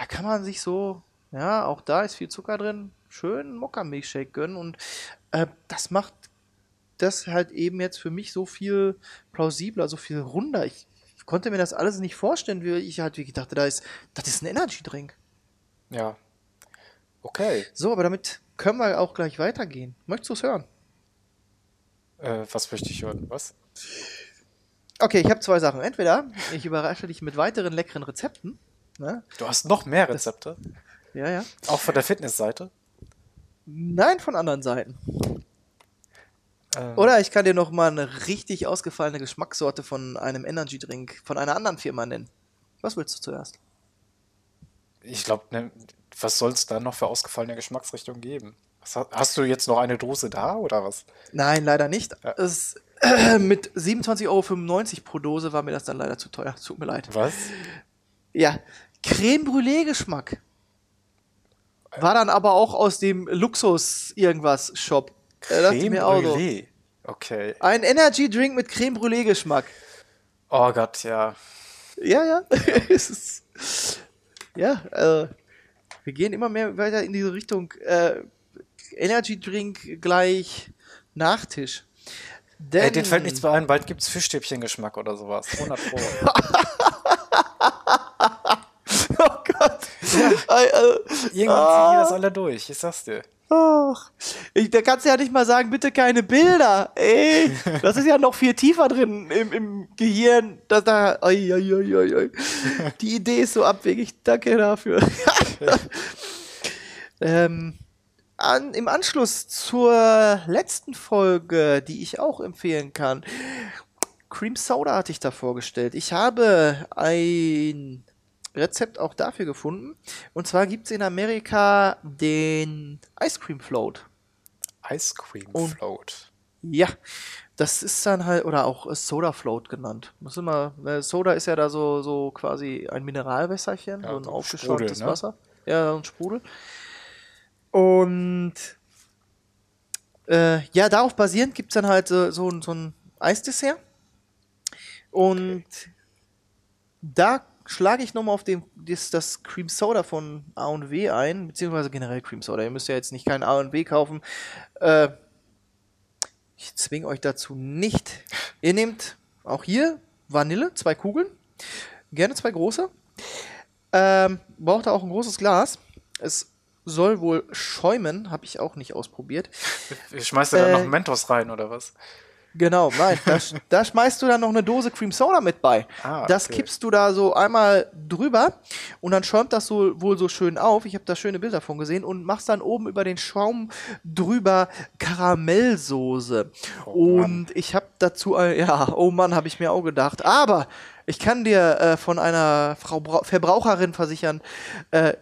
Speaker 5: Da kann man sich so, ja, auch da ist viel Zucker drin, schön Mokka-Milchshake gönnen und äh, das macht das halt eben jetzt für mich so viel plausibler, so viel runder. Ich, ich konnte mir das alles nicht vorstellen, wie ich halt wie dachte, da ist, das ist ein Energy-Drink.
Speaker 4: Ja. Okay.
Speaker 5: So, aber damit können wir auch gleich weitergehen. Möchtest du es hören?
Speaker 4: Äh, was möchte ich hören? Was?
Speaker 5: Okay, ich habe zwei Sachen. Entweder ich überrasche dich mit weiteren leckeren Rezepten. Ne?
Speaker 4: Du hast noch mehr Rezepte?
Speaker 5: Ja, ja.
Speaker 4: Auch von der Fitnessseite?
Speaker 5: Nein, von anderen Seiten.
Speaker 4: Ähm,
Speaker 5: Oder ich kann dir noch mal eine richtig ausgefallene Geschmackssorte von einem Energy Drink von einer anderen Firma nennen. Was willst du zuerst?
Speaker 4: Ich glaube, ne, was soll es da noch für ausgefallene Geschmacksrichtungen geben? Was, ha- hast du jetzt noch eine Dose da oder was?
Speaker 5: Nein, leider nicht.
Speaker 4: Ja.
Speaker 5: Es, äh, [CLEARS THROAT] mit 27,95 Euro pro Dose war mir das dann leider zu teuer. Tut mir leid.
Speaker 4: Was?
Speaker 5: Ja, Creme Brûlée Geschmack. War dann aber auch aus dem Luxus irgendwas Shop. Ich
Speaker 4: Creme Brûlée. Okay.
Speaker 5: Ein Energy Drink mit Creme Brûlée Geschmack.
Speaker 4: Oh Gott, ja.
Speaker 5: Ja, ja. [LAUGHS] ja, äh, wir gehen immer mehr weiter in diese Richtung. Äh, Energy Drink gleich Nachtisch. Denn,
Speaker 4: Ey, den fällt nichts mehr ein. Bald gibt's Fischstäbchen-Geschmack oder sowas. 100 Pro. [LAUGHS]
Speaker 5: Oh Ei, äh,
Speaker 4: Irgendwann ziehen die das alle durch. Ich sag's dir.
Speaker 5: ach. Ich, da kannst du ja nicht mal sagen, bitte keine Bilder. Ey, [LAUGHS] das ist ja noch viel tiefer drin im, im Gehirn. Da, ai, ai, ai, ai, ai. Die Idee ist so abwegig. Danke dafür. [LAUGHS] ähm, an, Im Anschluss zur letzten Folge, die ich auch empfehlen kann, Cream Soda hatte ich da vorgestellt. Ich habe ein Rezept auch dafür gefunden. Und zwar gibt es in Amerika den Ice Cream Float.
Speaker 4: Ice Cream
Speaker 5: Und-
Speaker 4: Float.
Speaker 5: Ja, das ist dann halt, oder auch äh, Soda Float genannt. Muss immer, ne, Soda ist ja da so, so quasi ein Mineralwässerchen,
Speaker 4: Ja,
Speaker 5: so ein
Speaker 4: so
Speaker 5: aufgeschäumtes
Speaker 4: Sprudel, ne?
Speaker 5: Wasser. Ja, so ein Sprudel. Und äh, ja, darauf basierend gibt es dann halt äh, so, ein- so ein Eisdessert. Und da schlage ich nochmal auf den, das, das Cream Soda von A&W ein, beziehungsweise generell Cream Soda. Ihr müsst ja jetzt nicht kein A&W kaufen. Äh, ich zwinge euch dazu nicht. Ihr nehmt auch hier Vanille, zwei Kugeln. Gerne zwei große. Ähm, braucht ihr auch ein großes Glas. Es soll wohl schäumen, habe ich auch nicht ausprobiert.
Speaker 4: Ich schmeiß dir da
Speaker 5: Äh,
Speaker 4: noch Mentos rein, oder was?
Speaker 5: Genau, nein, da, da schmeißt du dann noch eine Dose Cream Soda mit bei.
Speaker 4: Ah,
Speaker 5: Das
Speaker 4: okay.
Speaker 5: kippst du da so einmal drüber und dann schäumt das so, wohl so schön auf. Ich habe da schöne Bilder von gesehen und machst dann oben über den Schaum drüber Karamellsoße.
Speaker 4: Oh
Speaker 5: und ich habe dazu, ein- ja, oh Mann, habe ich mir auch gedacht. Aber ich kann dir äh, von einer Frau Brau Verbraucherin versichern, äh,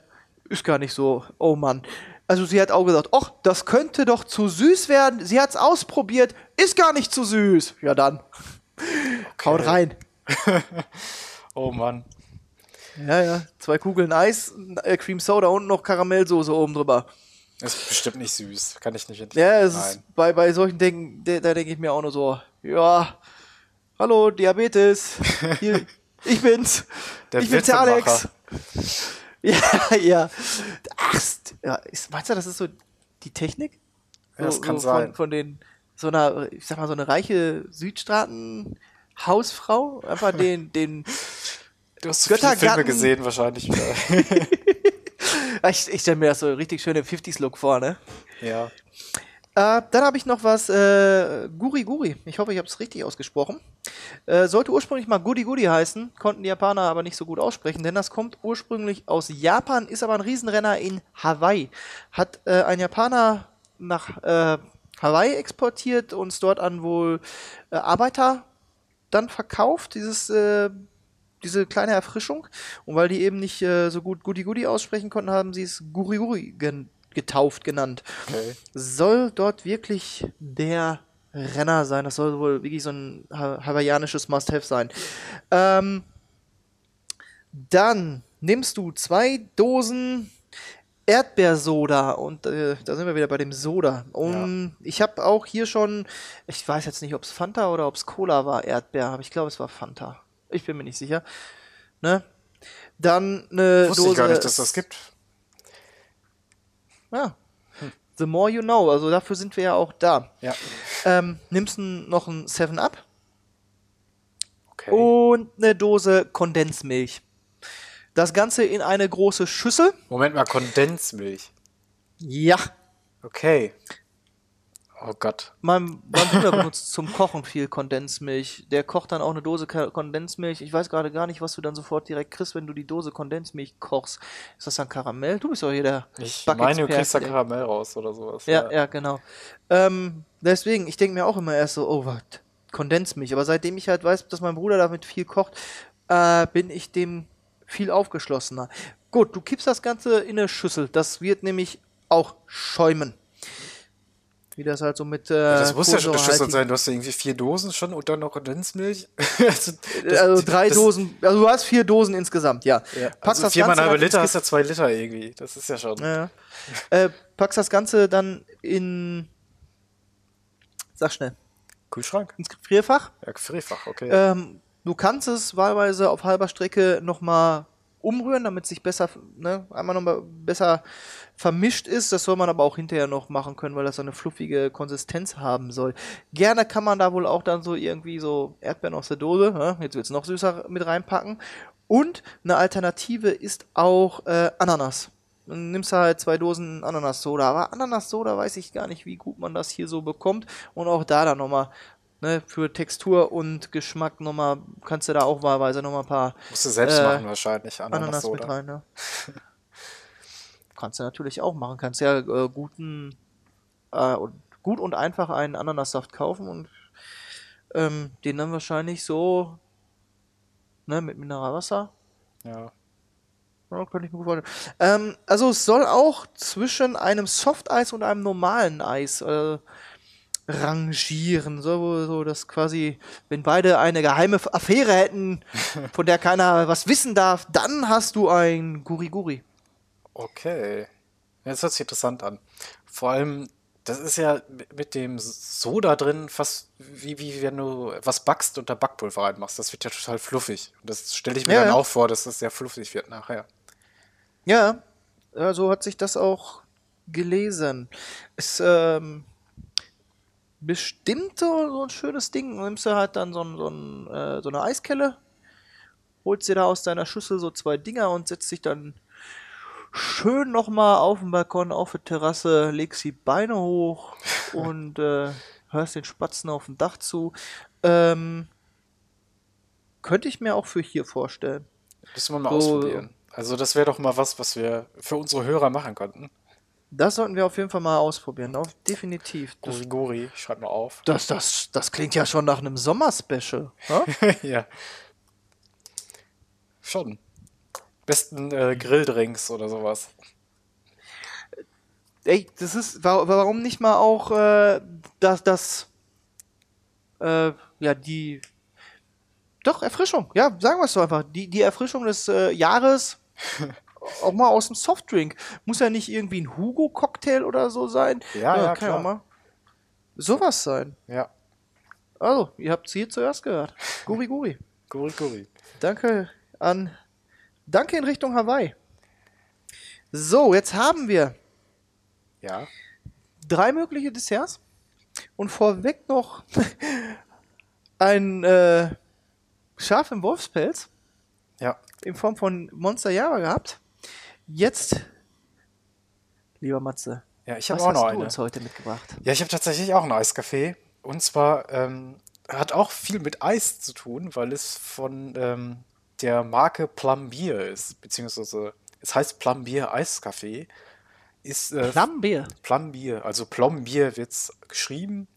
Speaker 5: ist gar nicht so, oh Mann. Also sie hat auch gesagt, ach, das könnte doch zu süß werden. Sie hat es ausprobiert, ist gar nicht zu süß. Ja dann, haut rein. [LAUGHS]
Speaker 4: Oh Mann.
Speaker 5: Ja, ja, zwei Kugeln Eis, äh, Cream Soda und noch Karamellsoße oben drüber.
Speaker 4: Das ist bestimmt nicht süß. Kann ich nicht
Speaker 5: Ja, es
Speaker 4: Nein.
Speaker 5: ist bei, bei solchen Dingen, da, da denke ich mir auch nur so, ja, hallo, Diabetes, [LAUGHS] hier, ich bin's.
Speaker 4: Der
Speaker 5: ich bin's, der Alex. Ja, [LAUGHS] ja. Ach, ja, ist, meinst du, das ist so die Technik?
Speaker 4: Ja, das
Speaker 5: so,
Speaker 4: kann
Speaker 5: so
Speaker 4: sein.
Speaker 5: Von, den, so einer, ich sag mal, so eine reiche Südstaaten-Hausfrau, einfach [LAUGHS] den, den,
Speaker 4: Du hast so viele Filme gesehen wahrscheinlich. [LAUGHS]
Speaker 5: ich, ich stelle mir das so richtig schön im 50s-Look vor, ne?
Speaker 4: ja.
Speaker 5: Äh, dann habe ich noch was, äh, Guri Guri. Ich hoffe, ich habe es richtig ausgesprochen. Äh, sollte ursprünglich mal Goody Goody heißen, konnten die Japaner aber nicht so gut aussprechen, denn das kommt ursprünglich aus Japan, ist aber ein Riesenrenner in Hawaii. Hat äh, ein Japaner nach äh, Hawaii exportiert und es dort an wohl äh, Arbeiter dann verkauft, dieses, äh, diese kleine Erfrischung. Und weil die eben nicht äh, so gut Goody Goody aussprechen konnten, haben sie es Guri Guri gen getauft genannt
Speaker 4: Okay.
Speaker 5: soll dort wirklich der Renner sein. Das soll wohl wirklich so ein ha hawaiianisches Must-Have sein. Ähm, dann nimmst du zwei Dosen Erdbeersoda und äh, da sind wir wieder bei dem Soda. Und ich habe auch hier schon, ich weiß jetzt nicht, ob es Fanta oder ob es Cola war, Erdbeer, aber ich glaube, es war Fanta. Ich bin mir nicht sicher. Ne? Dann eine
Speaker 4: Wusste
Speaker 5: Dose.
Speaker 4: ich gar nicht, dass das gibt.
Speaker 5: Ja. The more you know, also dafür sind wir ja auch da.
Speaker 4: Ja.
Speaker 5: Ähm, nimmst n- noch ein 7-Up
Speaker 4: Okay.
Speaker 5: und eine Dose Kondensmilch. Das Ganze in eine große Schüssel.
Speaker 4: Moment mal, Kondensmilch.
Speaker 5: Ja.
Speaker 4: Okay. Oh Gott.
Speaker 5: Mein, mein [LAUGHS] Bruder benutzt zum Kochen viel Kondensmilch. Der kocht dann auch eine Dose Kondensmilch. Ich weiß gerade gar nicht, was du dann sofort direkt kriegst, wenn du die Dose Kondensmilch kochst. Ist das dann Karamell? Du bist doch hier der
Speaker 4: Ich meine, du kriegst da Karamell raus oder sowas.
Speaker 5: Ja, ja, genau. Ähm, deswegen, ich denke mir auch immer erst so, oh, was, Kondensmilch. Aber seitdem ich halt weiß, dass mein Bruder damit viel kocht, äh, bin ich dem viel aufgeschlossener. Gut, du kippst das Ganze in eine Schüssel. Das wird nämlich auch schäumen. Wie das halt so mit. Äh,
Speaker 4: Das muss ja schon
Speaker 5: kohlensäurehaltigen-
Speaker 4: sein. Du hast ja irgendwie vier Dosen schon und dann noch Kondensmilch. [LAUGHS] also, das-
Speaker 5: Also drei
Speaker 4: das-
Speaker 5: Dosen, also du hast vier Dosen insgesamt, ja.
Speaker 4: Ja.
Speaker 5: Packst
Speaker 4: Also
Speaker 5: das
Speaker 4: viermal halbe
Speaker 5: dann
Speaker 4: Liter hast ja zwei Liter irgendwie. Das ist ja schon.
Speaker 5: Ja. äh, packst das Ganze dann in. Sag schnell.
Speaker 4: Kühlschrank?
Speaker 5: Ins Gefrierfach.
Speaker 4: Ja, Gefrierfach, okay.
Speaker 5: Ähm, du kannst es wahlweise auf halber Strecke nochmal umrühren, damit sich besser, ne, einmal nochmal besser vermischt ist. Das soll man aber auch hinterher noch machen können, weil das so eine fluffige Konsistenz haben soll. Gerne kann man da wohl auch dann so irgendwie so Erdbeeren aus der Dose, ne, jetzt wird es noch süßer mit reinpacken. Und eine Alternative ist auch äh, Ananas. Dann nimmst du halt zwei Dosen Ananassoda. Aber Ananassoda weiß ich gar nicht, wie gut man das hier so bekommt. Und auch da dann nochmal ne, für Textur und Geschmack nochmal, kannst du da auch wahlweise nochmal ein paar
Speaker 4: Musst du selbst
Speaker 5: äh,
Speaker 4: machen wahrscheinlich.
Speaker 5: Ananas
Speaker 4: Ananas-Soda.
Speaker 5: mit rein. Ne? [LAUGHS] kannst du natürlich auch machen. Kannst ja äh, guten, äh, gut und einfach einen Ananassaft kaufen und ähm, den dann wahrscheinlich so ne, mit Mineralwasser
Speaker 4: Ja.
Speaker 5: Ja, könnte ich mir gut vorstellen. Ähm, also es soll auch zwischen einem Softeis und einem normalen Eis äh, rangieren. So, so, dass quasi, wenn beide eine geheime Affäre hätten, [LAUGHS] von der keiner was wissen darf, dann hast du ein Guri-Guri.
Speaker 4: Okay. Jetzt hört sich interessant an. Vor allem, das ist ja mit dem Soda drin fast wie, wie wenn du was backst und da Backpulver reinmachst. Das wird ja total fluffig. Und das stelle ich mir
Speaker 5: Ja,
Speaker 4: dann
Speaker 5: ja.
Speaker 4: auch vor, dass das sehr fluffig wird nachher.
Speaker 5: Ja, so hat sich das auch gelesen. Ist ähm, bestimmt so, so ein schönes Ding. Du nimmst du halt dann so, ein, so, ein, äh, so eine Eiskelle, holst dir da aus deiner Schüssel so zwei Dinger und setzt dich dann schön nochmal auf den Balkon, auf die Terrasse, legst die Beine hoch [LAUGHS] und äh, hörst den Spatzen auf dem Dach zu. Ähm, könnte ich mir auch für hier vorstellen.
Speaker 4: Müssen wir mal
Speaker 5: So-
Speaker 4: ausprobieren. Also das wäre doch mal was, was wir für unsere Hörer machen könnten.
Speaker 5: Das sollten wir auf jeden Fall mal ausprobieren. Auf, definitiv. Das,
Speaker 4: Guri Guri, schreib mal auf.
Speaker 5: das, das, das klingt ja schon nach einem Sommerspecial. [LAUGHS] Ja?
Speaker 4: Schon. Besten äh, Grilldrinks oder sowas.
Speaker 5: Ey, das ist, wa- warum nicht mal auch äh, das, das, äh, ja, die, doch, Erfrischung, ja, sagen wir es doch einfach, die, die Erfrischung des äh, Jahres, [LAUGHS] auch mal aus dem Softdrink. Muss ja nicht irgendwie ein Hugo-Cocktail oder so sein.
Speaker 4: Ja, ja,
Speaker 5: kann
Speaker 4: klar.
Speaker 5: auch mal sowas sein.
Speaker 4: Ja.
Speaker 5: Also, ihr habt es hier zuerst gehört. Guri Guri.
Speaker 4: Guri Guri.
Speaker 5: Danke an. Danke in Richtung Hawaii. So, jetzt haben wir
Speaker 4: Ja.
Speaker 5: drei mögliche Desserts und vorweg noch [LAUGHS] ein äh, Schaf im Wolfspelz
Speaker 4: Ja.
Speaker 5: in Form von Monster Java gehabt. Jetzt, lieber Matze,
Speaker 4: Ja, ich habe
Speaker 5: was
Speaker 4: auch
Speaker 5: hast
Speaker 4: noch
Speaker 5: du
Speaker 4: eine.
Speaker 5: uns heute mitgebracht?
Speaker 4: Ja, ich habe tatsächlich auch ein Eiskaffee. Und zwar ähm, hat auch viel mit Eis zu tun, weil es von ähm, der Marke Plumbier ist. Beziehungsweise es heißt Plumbier Eiskaffee. Ist äh,
Speaker 5: Plumbeer.
Speaker 4: Plumbier, also Plombier wird's geschrieben.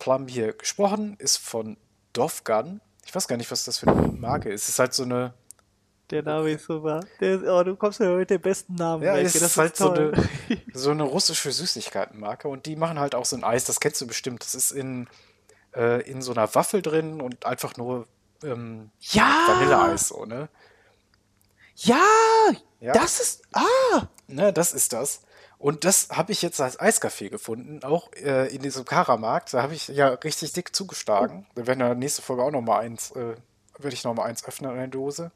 Speaker 4: Plumbier gesprochen, ist von Dovgan. Ich weiß gar nicht, was das für eine Marke ist. Es ist halt so eine
Speaker 5: Der Name ist super. Der, ist- oh, du kommst ja mit dem besten Namen
Speaker 4: Ja,
Speaker 5: weg.
Speaker 4: es ist halt so eine, [LAUGHS] so eine russische Süßigkeitenmarke und die machen halt auch so ein Eis, das kennst du bestimmt. Das ist in, äh, in so einer Waffel drin und einfach nur ähm,
Speaker 5: Ja!
Speaker 4: Vanilleeis, so, ne?
Speaker 5: Ja,
Speaker 4: Ja.
Speaker 5: das ist. Ah!
Speaker 4: Ne, das ist das. Und das habe ich jetzt als Eiskaffee gefunden, auch äh, in diesem Karamarkt. Da habe ich ja richtig dick zugeschlagen. Da werden ja nächste Folge auch noch mal eins, äh, werde ich noch mal eins öffnen, eine Dose.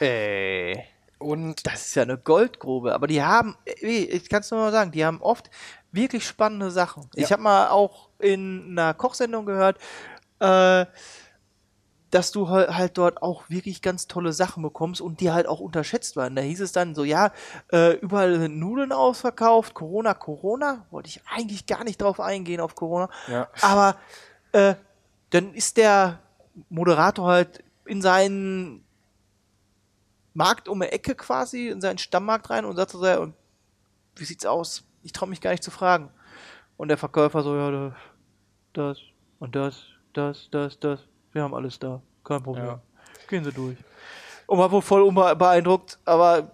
Speaker 5: Ey.
Speaker 4: Und
Speaker 5: Das ist ja eine Goldgrube. Aber die haben, ich kann es nur mal sagen, die haben oft wirklich spannende Sachen. Ich
Speaker 4: Ja.
Speaker 5: habe mal auch in einer Kochsendung gehört, äh, dass du halt dort auch wirklich ganz tolle Sachen bekommst und die halt auch unterschätzt waren. Da hieß es dann so, ja, äh, überall sind Nudeln ausverkauft, Corona, Corona. Wollte ich eigentlich gar nicht drauf eingehen auf Corona.
Speaker 4: Ja.
Speaker 5: Aber äh, dann ist der Moderator halt in seinen Markt um die Ecke quasi, in seinen Stammmarkt rein und sagt so, und wie sieht's aus? Ich traue mich gar nicht zu fragen. Und der Verkäufer so, ja, das, das und das, das, das, das. Wir haben alles da. Kein Problem.
Speaker 4: Ja.
Speaker 5: Gehen Sie durch. Und war wohl voll unbeeindruckt, aber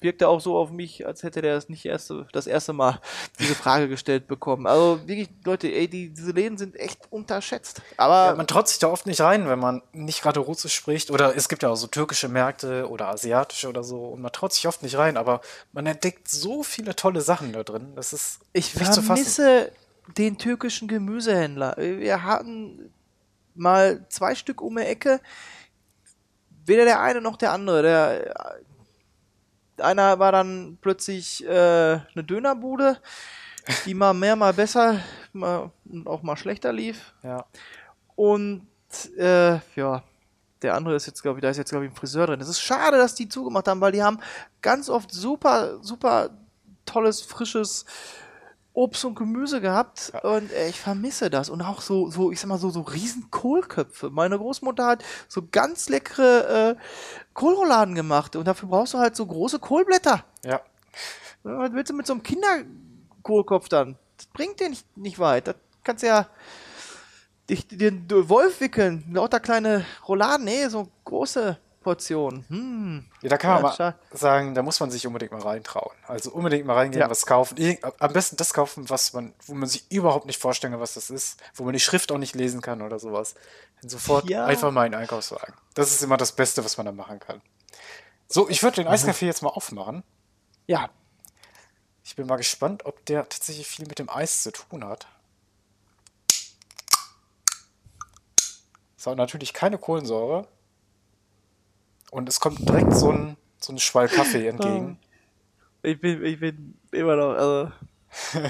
Speaker 5: wirkte auch so auf mich, als hätte der das nicht erste, das erste Mal [LAUGHS] diese Frage gestellt bekommen. Also wirklich, Leute, ey, die, diese Läden sind echt unterschätzt. Aber
Speaker 4: Ja, man traut sich da oft nicht rein, wenn man nicht gerade Russisch spricht. Oder es gibt ja auch so türkische Märkte oder asiatische oder so. Und man traut sich oft nicht rein. Aber man entdeckt so viele tolle Sachen da drin. Das ist
Speaker 5: Ich
Speaker 4: nicht zu fassen.
Speaker 5: vermisse den türkischen Gemüsehändler. Wir hatten mal zwei Stück um die Ecke. Weder der eine noch der andere. Der einer war dann plötzlich äh, eine Dönerbude, die mal mehr, mal besser, mal, und auch mal schlechter lief.
Speaker 4: Ja.
Speaker 5: Und äh, ja, der andere ist jetzt, glaube ich, da ist jetzt, glaube ich, ein Friseur drin. Es ist schade, dass die zugemacht haben, weil die haben ganz oft super, super tolles, frisches Obst und Gemüse gehabt. Und äh, ich vermisse das. Und auch so, so, ich sag mal, so, so riesen Kohlköpfe. Meine Großmutter hat so ganz leckere äh, Kohlrouladen gemacht. Und dafür brauchst du halt so große Kohlblätter.
Speaker 4: Ja.
Speaker 5: Ja, Was willst du mit so einem Kinderkohlkopf dann? Das bringt dir nicht, nicht weit. Das kannst ja dich den Wolf wickeln. Lauter kleine Rouladen. Nee, so große Portion. Hm.
Speaker 4: Ja, da kann man
Speaker 5: Ja,
Speaker 4: mal sagen, da muss man sich unbedingt mal reintrauen. Also unbedingt mal reingehen,
Speaker 5: Ja.
Speaker 4: was kaufen. Am besten das kaufen, was man, wo man sich überhaupt nicht vorstellen kann, was das ist, wo man die Schrift auch nicht lesen kann oder sowas. Dann sofort
Speaker 5: Ja.
Speaker 4: einfach mal in den Einkaufswagen. Das ist immer das Beste, was man da machen kann. So, ich würde den
Speaker 5: Mhm.
Speaker 4: Eiskaffee jetzt mal aufmachen.
Speaker 5: Ja,
Speaker 4: Ich bin mal gespannt, ob der tatsächlich viel mit dem Eis zu tun hat. Es hat natürlich keine Kohlensäure. Und es kommt direkt so ein, so ein Schwall Kaffee entgegen.
Speaker 5: ich bin, ich bin immer noch, also. [LAUGHS]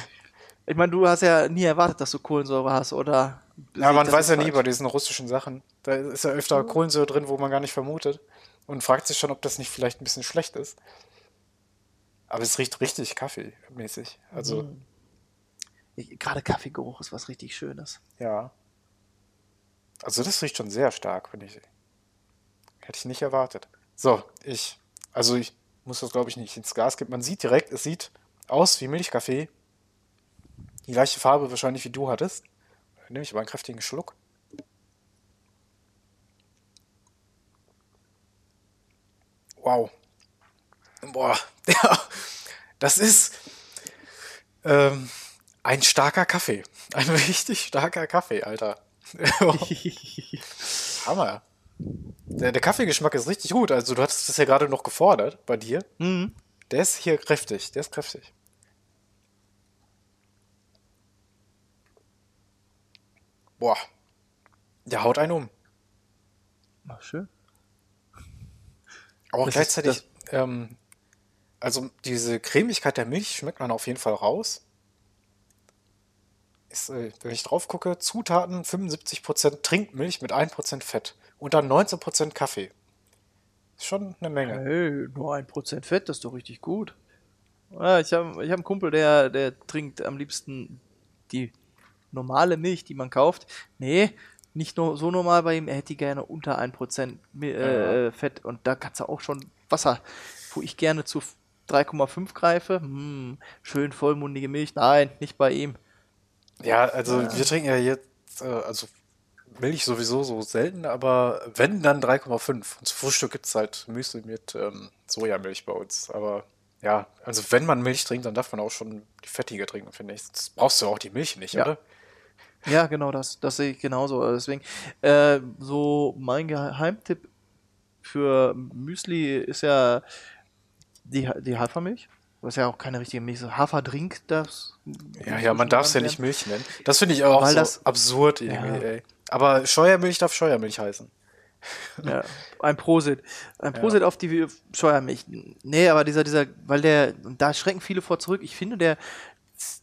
Speaker 5: ich meine, du hast ja nie erwartet, dass du Kohlensäure hast, oder?
Speaker 4: Ja, man weiß ja
Speaker 5: jetzt
Speaker 4: nie
Speaker 5: falsch?
Speaker 4: bei diesen russischen Sachen. Da ist ja öfter Kohlensäure drin, wo man gar nicht vermutet. Und fragt sich schon, ob das nicht vielleicht ein bisschen schlecht ist. Aber es riecht richtig kaffeemäßig. Also,
Speaker 5: Ich- Gerade Kaffeegeruch ist was richtig Schönes.
Speaker 4: ja. Also, das riecht schon sehr stark, finde ich. Hätte ich nicht erwartet. So, ich. Also, ich muss das, glaube ich, nicht ins Gas geben. Man sieht direkt, es sieht aus wie Milchkaffee. Die gleiche Farbe wahrscheinlich wie du hattest. Dann nehme ich aber einen kräftigen Schluck. Wow. Boah, [LAUGHS] das ist ähm, ein starker Kaffee. Ein [LAUGHS] richtig starker Kaffee, Alter. [LAUGHS] Hammer. Der, der Kaffeegeschmack ist richtig gut. Also du hattest das ja gerade noch gefordert bei dir.
Speaker 5: Mhm.
Speaker 4: Der ist hier kräftig. Der ist kräftig. Boah. Der haut einen um.
Speaker 5: Ach, schön.
Speaker 4: Aber
Speaker 5: Das
Speaker 4: gleichzeitig, ähm, also diese Cremigkeit der Milch schmeckt man auf jeden Fall raus. Ist, äh, wenn ich drauf gucke, Zutaten 75% Trinkmilch mit 1% Fett und dann 19% Kaffee. Ist schon eine Menge.
Speaker 5: Hey, nur ein Prozent Fett, das ist doch richtig gut. Ja, ich habe ich hab einen Kumpel, der, der trinkt am liebsten die normale Milch, die man kauft. Nee, nicht nur so normal bei ihm, er hätte gerne unter 1% Mi- äh, Fett und da kannst du auch schon Wasser, wo ich gerne zu 3,5 greife. Hm, schön vollmundige Milch. Nein, nicht bei ihm.
Speaker 4: Ja, also wir trinken ja jetzt, äh, also Milch sowieso so selten, aber wenn, dann 3,5. Und zum Frühstück gibt es halt Müsli mit ähm, Sojamilch bei uns. Aber ja, also wenn man Milch trinkt, dann darf man auch schon die fettige trinken, finde ich. Das brauchst du auch die Milch nicht,
Speaker 5: Ja.
Speaker 4: oder?
Speaker 5: Ja, genau das. Das sehe ich genauso. Also Deswegen, äh, so mein Geheimtipp für Müsli ist ja die, die Hafermilch. Das ist ja auch keine richtige Milch. So Haferdrink, das.
Speaker 4: Ja, ja, man darf es ja nicht Milch nennen. Das finde ich auch
Speaker 5: Weil
Speaker 4: so
Speaker 5: das-
Speaker 4: absurd irgendwie,
Speaker 5: Ja.
Speaker 4: ey. Aber Scheuermilch darf Scheuermilch heißen. [LAUGHS]
Speaker 5: Ja, ein Prosit. Ein Prosit auf die Scheuermilch. Nee, aber dieser, dieser, weil der, da schrecken viele vor zurück. Ich finde, der,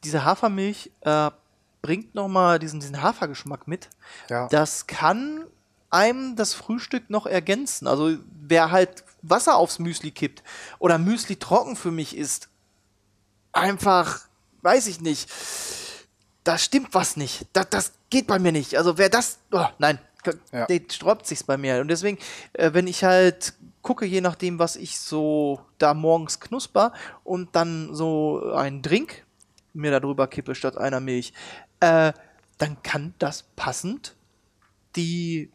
Speaker 5: diese Hafermilch äh, bringt nochmal diesen, diesen Hafergeschmack mit.
Speaker 4: Ja.
Speaker 5: Das kann einem das Frühstück noch ergänzen. Also wer halt Wasser aufs Müsli kippt oder Müsli trocken für mich ist, einfach, weiß ich nicht, da stimmt was nicht. Das, das geht bei mir nicht. Also wer das, oh, nein,
Speaker 4: Ja.
Speaker 5: der sträubt sich's bei mir. Und deswegen, äh, wenn ich halt gucke, je nachdem, was ich so da morgens knusper und dann so einen Drink mir darüber kippe statt einer Milch, äh, dann kann das passend die,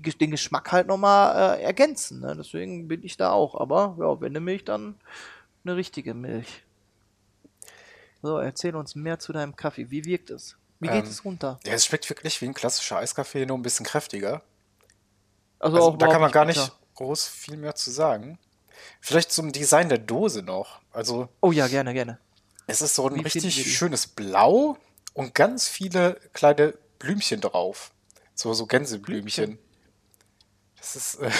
Speaker 5: den Geschmack halt nochmal äh, ergänzen. Ne? Deswegen bin ich da auch. Aber ja, wenn eine Milch, dann eine richtige Milch. So, erzähl uns mehr zu deinem Kaffee. Wie wirkt es? Wie geht
Speaker 4: Ähm,
Speaker 5: es runter?
Speaker 4: Ja, es schmeckt wirklich wie ein klassischer Eiskaffee, nur ein bisschen kräftiger.
Speaker 5: Also,
Speaker 4: Also, da kann man gar
Speaker 5: bitter.
Speaker 4: nicht groß viel mehr zu sagen. Vielleicht zum Design der Dose noch. Also,
Speaker 5: Oh ja, gerne, gerne.
Speaker 4: es ist so ein
Speaker 5: Wie
Speaker 4: richtig schönes Blau und ganz viele kleine Blümchen drauf. So, so Gänseblümchen. Das ist. Äh,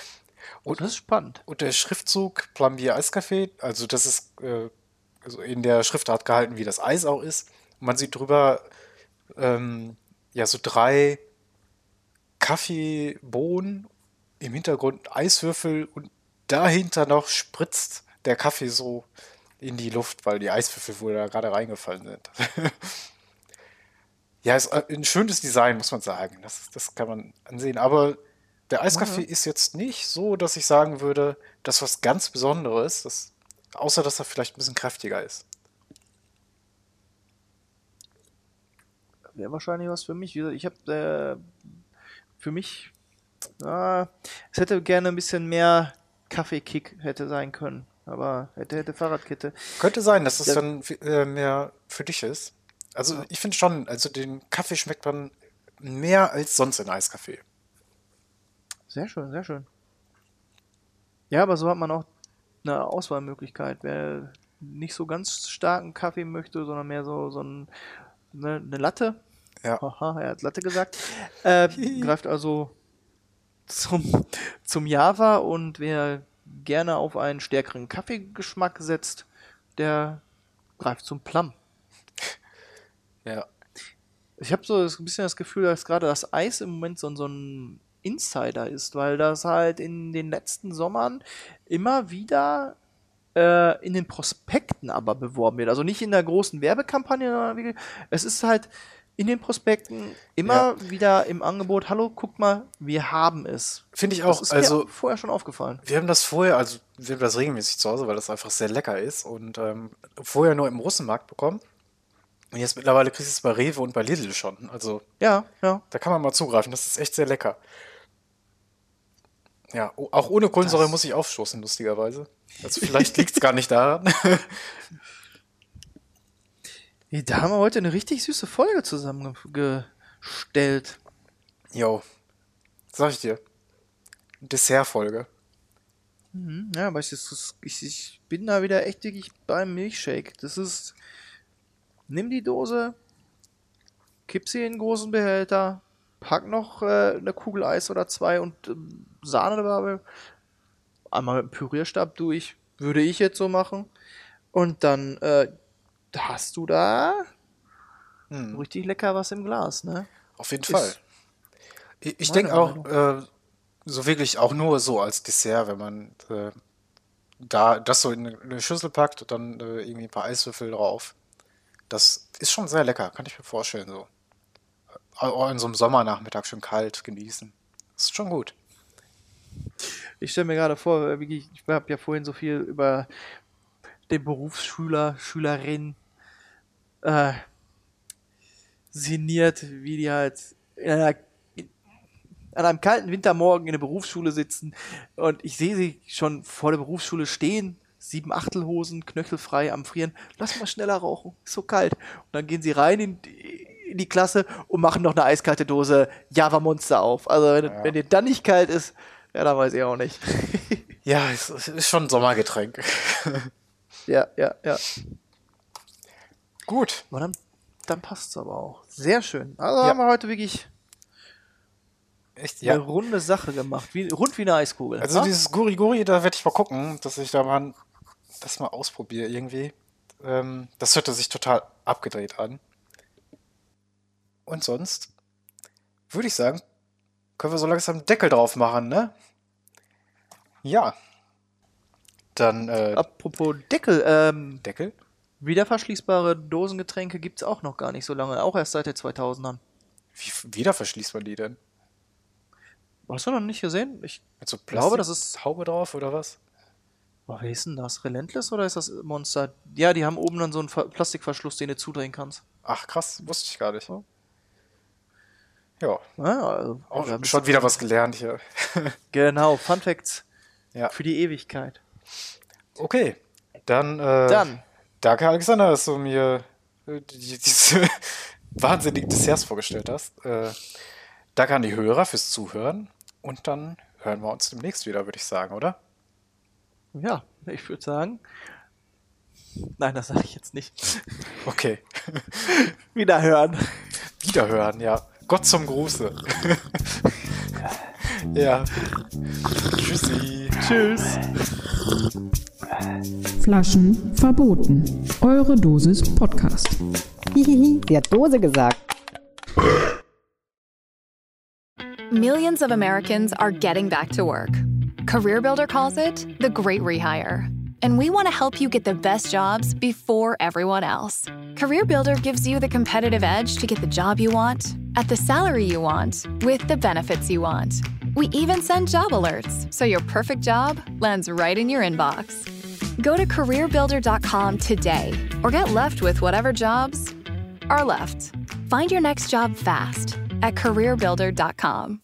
Speaker 4: [LAUGHS] und,
Speaker 5: Das ist spannend.
Speaker 4: und der Schriftzug Plombier Eiskaffee, also das ist äh, also in der Schriftart gehalten, wie das Eis auch ist. Und man sieht drüber ähm, ja so drei Kaffeebohnen, im Hintergrund Eiswürfel und dahinter noch spritzt der Kaffee so in die Luft, weil die Eiswürfel wohl da gerade reingefallen sind. [LAUGHS] ja, ist äh, ein schönes Design, muss man sagen. Das, das kann man ansehen. Aber der Eiskaffee ist jetzt nicht so, dass ich sagen würde, das ist was ganz Besonderes, das, außer dass er vielleicht ein bisschen kräftiger ist.
Speaker 5: Wäre wahrscheinlich was für mich. Ich habe äh, für mich ah, es hätte gerne ein bisschen mehr Kaffeekick hätte sein können. Aber hätte, hätte Fahrradkette.
Speaker 4: Könnte sein, dass es
Speaker 5: Ja.
Speaker 4: dann äh, mehr für dich ist. Also ich finde schon, also den Kaffee schmeckt man mehr als sonst in Eiskaffee.
Speaker 5: Sehr schön, sehr schön. Ja, aber so hat man auch eine Auswahlmöglichkeit. Wer nicht so ganz starken Kaffee möchte, sondern mehr so, so ein, ne, eine Latte.
Speaker 4: Ja.
Speaker 5: Haha, er hat Latte gesagt. Äh, [LAUGHS] greift also zum, zum Java und wer gerne auf einen stärkeren Kaffeegeschmack setzt, der greift zum Plum.
Speaker 4: Ja.
Speaker 5: Ich habe so ein bisschen das Gefühl, dass gerade das Eis im Moment so, so ein Insider ist, weil das halt in den letzten Sommern immer wieder äh, in den Prospekten aber beworben wird. Also nicht in der großen Werbekampagne, sondern es ist halt in den Prospekten immer wieder im Angebot, hallo, guck mal, wir haben es.
Speaker 4: Finde ich
Speaker 5: Das
Speaker 4: auch.
Speaker 5: ist
Speaker 4: Also
Speaker 5: mir vorher schon aufgefallen.
Speaker 4: wir haben das vorher, also wir haben das regelmäßig zu Hause, weil das einfach sehr lecker ist und ähm, vorher nur im Russenmarkt bekommen. Und jetzt mittlerweile kriegst du es bei Rewe und bei Lidl schon. Also
Speaker 5: Ja, ja.
Speaker 4: da kann man mal zugreifen. Das ist echt sehr lecker. Ja, auch ohne Kohlensäure
Speaker 5: Das-
Speaker 4: muss ich aufstoßen, lustigerweise. Also [LAUGHS] vielleicht liegt es gar nicht daran. [LAUGHS]
Speaker 5: Da haben wir heute eine richtig süße Folge zusammengestellt.
Speaker 4: Jo, sag ich dir. Dessertfolge.
Speaker 5: Mhm, Ja, aber ich, ich, ich, ich bin da wieder echt wirklich beim Milchshake. Das ist. Nimm die Dose, kipp sie in einen großen Behälter, pack noch äh, eine Kugel Eis oder zwei und ähm, Sahne dabei. Einmal mit dem Pürierstab durch. Würde ich jetzt so machen. Und dann äh, hast du da
Speaker 4: Hm.
Speaker 5: richtig lecker was im Glas, ne?
Speaker 4: Auf jeden
Speaker 5: Ist
Speaker 4: Fall. Ich, ich denke auch, äh, so wirklich auch nur so als Dessert, wenn man äh, da das so in eine- eine Schüssel packt und dann äh, irgendwie ein paar Eiswürfel drauf. Das ist schon sehr lecker, kann ich mir vorstellen so. An so einem Sommernachmittag schön kalt genießen. Das ist schon gut.
Speaker 5: Ich stelle mir gerade vor, äh, ich habe ja vorhin so viel über den Berufsschüler, Schülerin äh, sinniert, wie die halt in einer, in, an einem kalten Wintermorgen in der Berufsschule sitzen und ich sehe sie schon vor der Berufsschule stehen, sieben Achtelhosen, knöchelfrei am Frieren. Lass mal schneller rauchen, ist so kalt. Und dann gehen sie rein in, die- in die Klasse und machen noch eine eiskalte Dose Java Monster auf. Also wenn, wenn dir dann nicht kalt ist, ja, dann weiß ich auch nicht. [LAUGHS]
Speaker 4: Ja, es ist schon ein Sommergetränk. [LAUGHS]
Speaker 5: ja, ja, ja.
Speaker 4: gut.
Speaker 5: Aber dann, dann passt es aber auch. Sehr schön. Also
Speaker 4: Ja.
Speaker 5: haben wir heute wirklich
Speaker 4: Echt?
Speaker 5: eine
Speaker 4: Ja.
Speaker 5: runde Sache gemacht. Wie, rund wie eine Eiskugel.
Speaker 4: Also
Speaker 5: ha?
Speaker 4: dieses Guri-Guri, da werde ich mal gucken, dass ich da mal das mal ausprobiere irgendwie. Ähm, das hörte sich total abgedreht an. Und sonst würde ich sagen, können wir so langsam einen Deckel drauf machen, ne? Ja. Dann äh,
Speaker 5: Apropos Deckel, ähm,
Speaker 4: Deckel.
Speaker 5: wiederverschließbare Dosengetränke gibt es auch noch gar nicht so lange. Auch erst seit den 2000ern.
Speaker 4: Wie wieder verschließt man die denn?
Speaker 5: Hast du noch nicht gesehen? Ich
Speaker 4: Mit so
Speaker 5: glaube, das ist-
Speaker 4: Haube drauf oder was?
Speaker 5: Boah, wie ist denn das? Relentless oder ist das Monster? Ja, die haben oben dann so einen Ver Plastikverschluss, den du zudrehen kannst.
Speaker 4: Ach krass, wusste ich gar nicht. Ja,
Speaker 5: Ja, also,
Speaker 4: auch
Speaker 5: haben
Speaker 4: schon wieder was gelernt hier. [LAUGHS]
Speaker 5: Genau, Fun Facts
Speaker 4: Ja.
Speaker 5: für die Ewigkeit.
Speaker 4: Okay, dann, äh,
Speaker 5: Dann.
Speaker 4: danke Alexander, dass du mir äh, die, diese [LAUGHS] wahnsinnigen Desserts vorgestellt hast. Äh, danke an die Hörer fürs Zuhören und dann hören wir uns demnächst wieder, würde ich sagen, oder?
Speaker 5: Ja, ich würde sagen. Nein, das sage ich jetzt nicht.
Speaker 4: Okay, [LAUGHS]
Speaker 5: Wiederhören.
Speaker 4: wiederhören, ja. Gott zum Gruße. ja. Tschüssi.
Speaker 5: Tschüss.
Speaker 2: Flaschen verboten. Eure Dosis Podcast.
Speaker 3: Hihihi, sie hat Dose gesagt.
Speaker 6: Millions of Americans are getting back to work. CareerBuilder calls it the great rehire. And we want to help you get the best jobs before everyone else. CareerBuilder gives you the competitive edge to get the job you want, at the salary you want, with the benefits you want. We even send job alerts, so your perfect job lands right in your inbox. Go to careerbuilder.com today or get left with whatever jobs are left. Find your next job fast at careerbuilder.com.